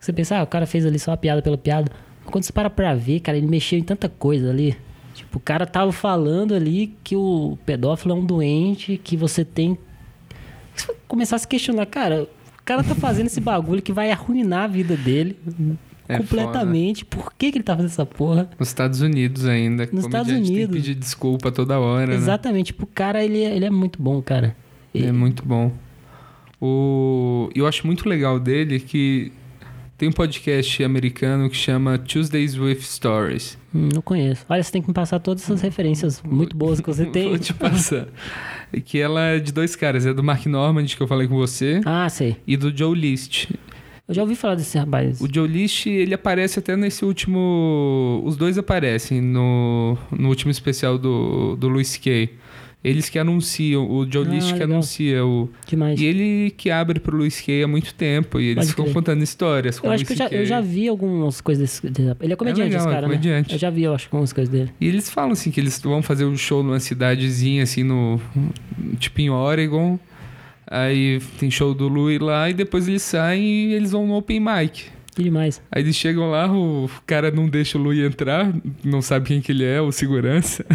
Você pensa, ah, o cara fez ali só uma piada pela piada. Quando você para pra ver, cara, ele mexeu em tanta coisa ali. Tipo, o cara tava falando ali que o pedófilo é um doente, que você tem você começar a se questionar, cara, o cara tá fazendo esse bagulho que vai arruinar a vida dele É completamente. Por que, que ele tá fazendo essa porra? Nos Estados Unidos ainda. Nos Estados Unidos. que pedir desculpa toda hora, né? Exatamente. Tipo, o cara, ele, é- ele é muito bom, cara. É muito bom. O... Eu acho muito legal dele que tem um podcast americano que chama Tuesdays with Stories. Hum, não conheço. Olha, você tem que me passar todas essas referências muito boas que você tem. Vou te passar. E que ela é de dois caras. É do Mark Normand, que eu falei com você, Ah, sei. e do Joe List. Eu já ouvi falar desse rapaz. O Joe List, ele aparece até nesse último... Os dois aparecem no, no último especial do, do Louis C.K. Eles que anunciam, o Joe Ah, List que legal. anuncia o... Demais. E ele que abre pro Louis C.K. há muito tempo. E eles ficam contando histórias com Eu acho que eu já, eu já vi algumas coisas desse. Ele é comediante, legal, esse é cara, comediante. né? Eu já vi, eu acho, algumas coisas dele. E eles falam assim que eles vão fazer um show numa cidadezinha assim no tipo em Oregon. Aí tem show do Louis lá e depois eles saem e eles vão no open mic. Que demais. Aí eles chegam lá, o cara não deixa o Louis entrar, não sabe quem que ele é, o segurança.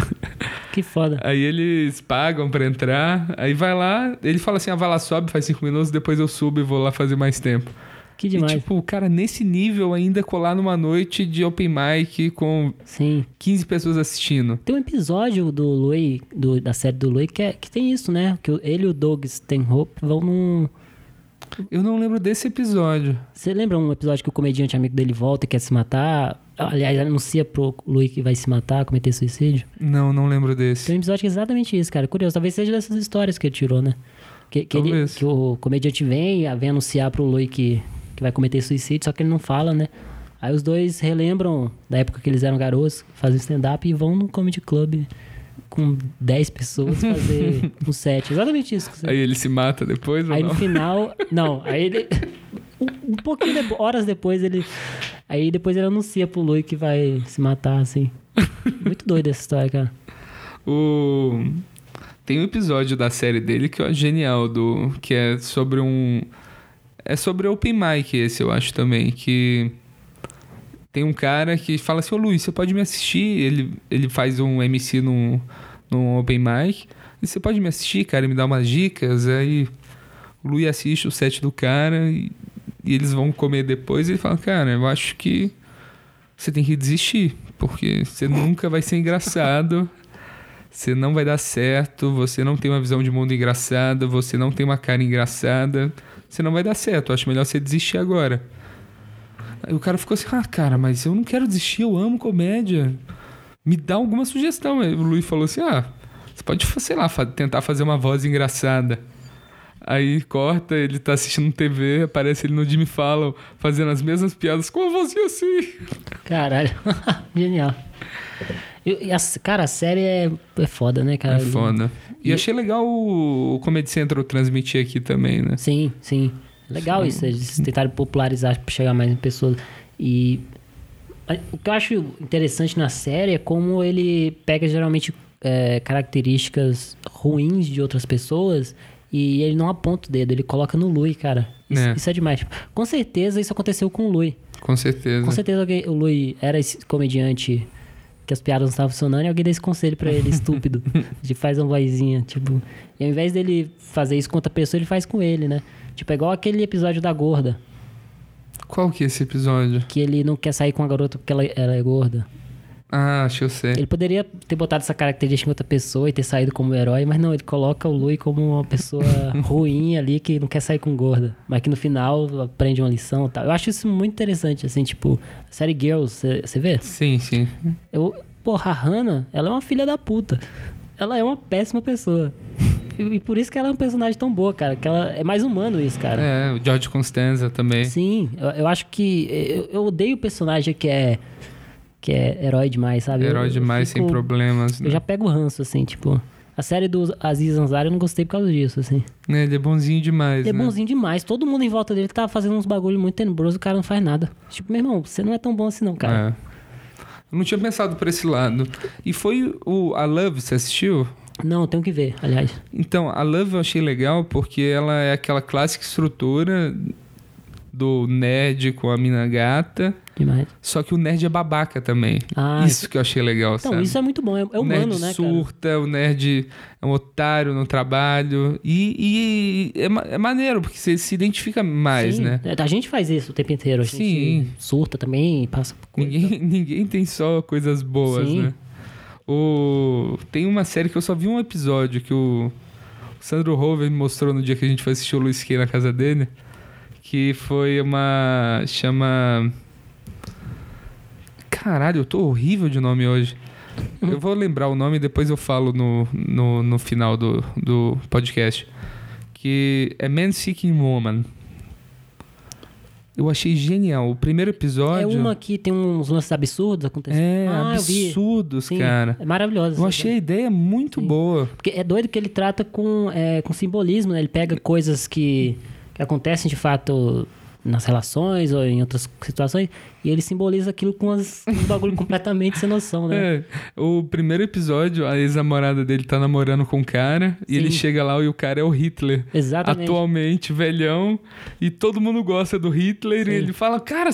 Que foda. Aí eles pagam pra entrar, aí vai lá, ele fala assim: ah, vai lá, sobe, faz cinco minutos, depois eu subo e vou lá fazer mais tempo. Que demais. E tipo, o cara nesse nível ainda colar numa noite de open mic com Sim. 15 pessoas assistindo. Tem um episódio do Louis, do- da série do Louis, que, é- que tem isso, né? Que ele e o Doug Stanhope vão num. Eu não lembro desse episódio. Você lembra um episódio que o comediante amigo dele volta e quer se matar? Aliás, anuncia pro Louis que vai se matar, cometer suicídio? Não, não lembro desse. Tem um episódio que é exatamente isso, cara. Curioso. Talvez seja dessas histórias que ele tirou, né? Que, que, ele- que o comediante vem, vem anunciar pro Louis que, que vai cometer suicídio, só que ele não fala, né? Aí os dois relembram da época que eles eram garotos, fazem stand-up e vão no comedy club com 10 pessoas fazer um set. Exatamente isso. Você... Aí ele se mata depois Aí não? no final. Não, aí ele. Um, pouquinho depois, horas depois ele. Aí depois ele anuncia pro Lui que vai se matar, assim. Muito doida essa história, cara. O... Tem um episódio da série dele que eu acho genial, do... que é sobre um... É sobre open mic esse, eu acho também, que... Tem um cara que fala assim, ô Luiz, você pode me assistir? Ele, ele faz um MC num, num open mic. E você pode me assistir, cara, e me dar umas dicas? Aí o Luiz assiste o set do cara e, e eles vão comer depois e ele fala, cara, eu acho que você tem que desistir, porque você nunca vai ser engraçado, você não vai dar certo, você não tem uma visão de mundo engraçada, você não tem uma cara engraçada, você não vai dar certo, eu acho melhor você desistir agora. Aí o cara ficou assim, ah, cara, mas eu não quero desistir, eu amo comédia. Me dá alguma sugestão. Aí o Luiz falou assim, ah, você pode, sei lá, tentar fazer uma voz engraçada. Aí corta, ele tá assistindo TV, aparece ele no Jimmy Fallon fazendo as mesmas piadas com a vozinha assim. Caralho. Genial. E, e a- cara, a série é, é foda, né, cara? É foda. E, E- achei legal o, o Comedy Central transmitir aqui também, né? Sim, sim. Legal isso, eles tentarem popularizar pra chegar mais em pessoas. E o que eu acho interessante na série é como ele pega geralmente é, características ruins de outras pessoas e ele não aponta o dedo, ele coloca no Lui, cara. Isso É. isso é demais. Com certeza isso aconteceu com o Lui. Com certeza. Com certeza alguém- o Lui era esse comediante que as piadas não estavam funcionando e alguém dá esse conselho pra ele, estúpido, de faz uma vozinha, tipo... E ao invés dele fazer isso com outra pessoa, ele faz com ele, né? Tipo, é igual aquele episódio da gorda, Qual que é esse episódio? que ele não quer sair com a garota porque ela, ela é gorda. Ah, acho que eu sei. Ele poderia ter botado essa característica em outra pessoa e ter saído como herói, mas não, ele coloca o Lui como uma pessoa ruim ali que não quer sair com gorda, mas que no final aprende uma lição e tal. Eu acho isso muito interessante, assim, tipo, a série Girls, você vê? Sim, sim. Eu, porra, a Hannah, ela é uma filha da puta. Ela é uma péssima pessoa. E, por isso que ela é um personagem tão boa, cara. Que ela é mais humano isso, cara. É, o George Constanza também. Sim, eu, eu acho que. Eu, eu odeio o personagem que é. Que é herói demais, sabe? Herói eu demais, fico- sem problemas. Eu Né? já pego o ranço, assim, tipo. A série do Aziz Ansari eu não gostei por causa disso, assim. É, Ele é bonzinho demais, Ele é né? bonzinho demais. Todo mundo em volta dele tá fazendo uns bagulho muito tenebroso, o cara não faz nada. Tipo, meu irmão, você não é tão bom assim, não, cara. É. Eu não tinha pensado por esse lado. E foi o A Love, você assistiu? Não, tenho que ver, aliás. Então, a Love eu achei legal porque ela é aquela clássica estrutura do nerd com a mina gata, Demais. só que o nerd é babaca também. Ah, isso que eu achei legal, Então, sabe? isso é muito bom. É, é o humano, nerd né, cara? surta, o nerd é um otário no trabalho. E, e é, é maneiro, porque você se identifica mais, Sim, né? A gente faz isso o tempo inteiro. A gente Sim. surta também, passa por coisa. Ninguém, ninguém tem só coisas boas, Sim. né? O... Tem uma série que eu só vi um episódio que o Sandro Rover me mostrou no dia que a gente foi assistir o Luiz Kay na casa dele. Que foi uma. chama. Caralho, eu tô horrível de nome hoje. Eu vou lembrar o nome e depois eu falo no, no, no final do, do podcast. Que é Man Seeking Woman. Eu achei genial. O primeiro episódio. É uma que tem uns lances absurdos acontecendo. É, ah, absurdos, Sim, cara. É maravilhosa. Eu achei a ideia muito Sim. boa. Porque é doido que ele trata com, é, com simbolismo, né? Ele pega coisas que, que acontecem de fato nas relações ou em outras situações e ele simboliza aquilo com as, um bagulho completamente sem noção, né? É, o primeiro episódio, a ex-namorada dele tá namorando com um cara e Sim. ele chega lá e o cara é o Hitler. Exatamente. Atualmente, velhão, e todo mundo gosta do Hitler Sim. e ele fala, cara,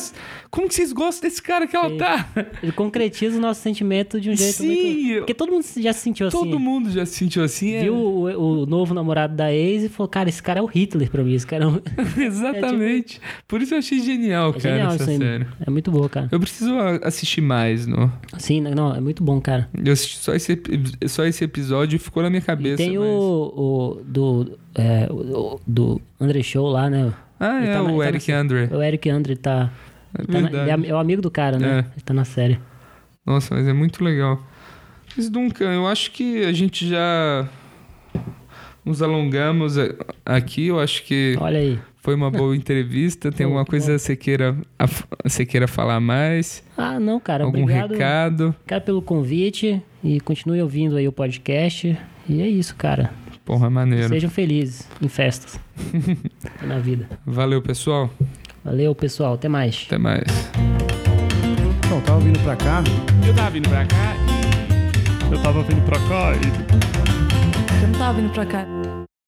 como que vocês gostam desse cara que ela Sim. tá? Ele concretiza o nosso sentimento de um jeito Sim, muito... Porque todo mundo já se sentiu assim. Todo mundo já se sentiu assim. é- Viu o, o novo namorado da ex e falou, cara, esse cara é o Hitler pra mim. Esse cara é, um... Exatamente. Por isso eu achei genial, é cara, genial essa série. É muito boa, cara. Eu preciso assistir mais, no... Sim, não, é muito bom, cara. Eu assisti só esse, só esse episódio e ficou na minha cabeça. e tem mas- o, o do, é, o, do André Show lá, né? Ah, Ele é, tá na- o tá Eric na- Andre. O Eric Andre tá... É tá na- ele é, é o amigo do cara, né? É. Ele tá na série. Nossa, mas é muito legal. Mas, Duncan, eu acho que a gente já nos alongamos aqui. Eu acho que Olha aí. Foi uma boa entrevista. Tem alguma coisa bom. que você queira, a- você queira falar mais? Ah, não, cara. Algum obrigado. recado? Obrigado pelo convite e continue ouvindo aí o podcast. E é isso, cara. Porra, maneiro. Sejam felizes em festas na vida. Valeu, pessoal. Valeu, pessoal. Até mais. Até mais. Então, tava vindo pra cá, Eu tava vindo pra cá Eu tava vindo pra cá e Eu não tava vindo pra cá.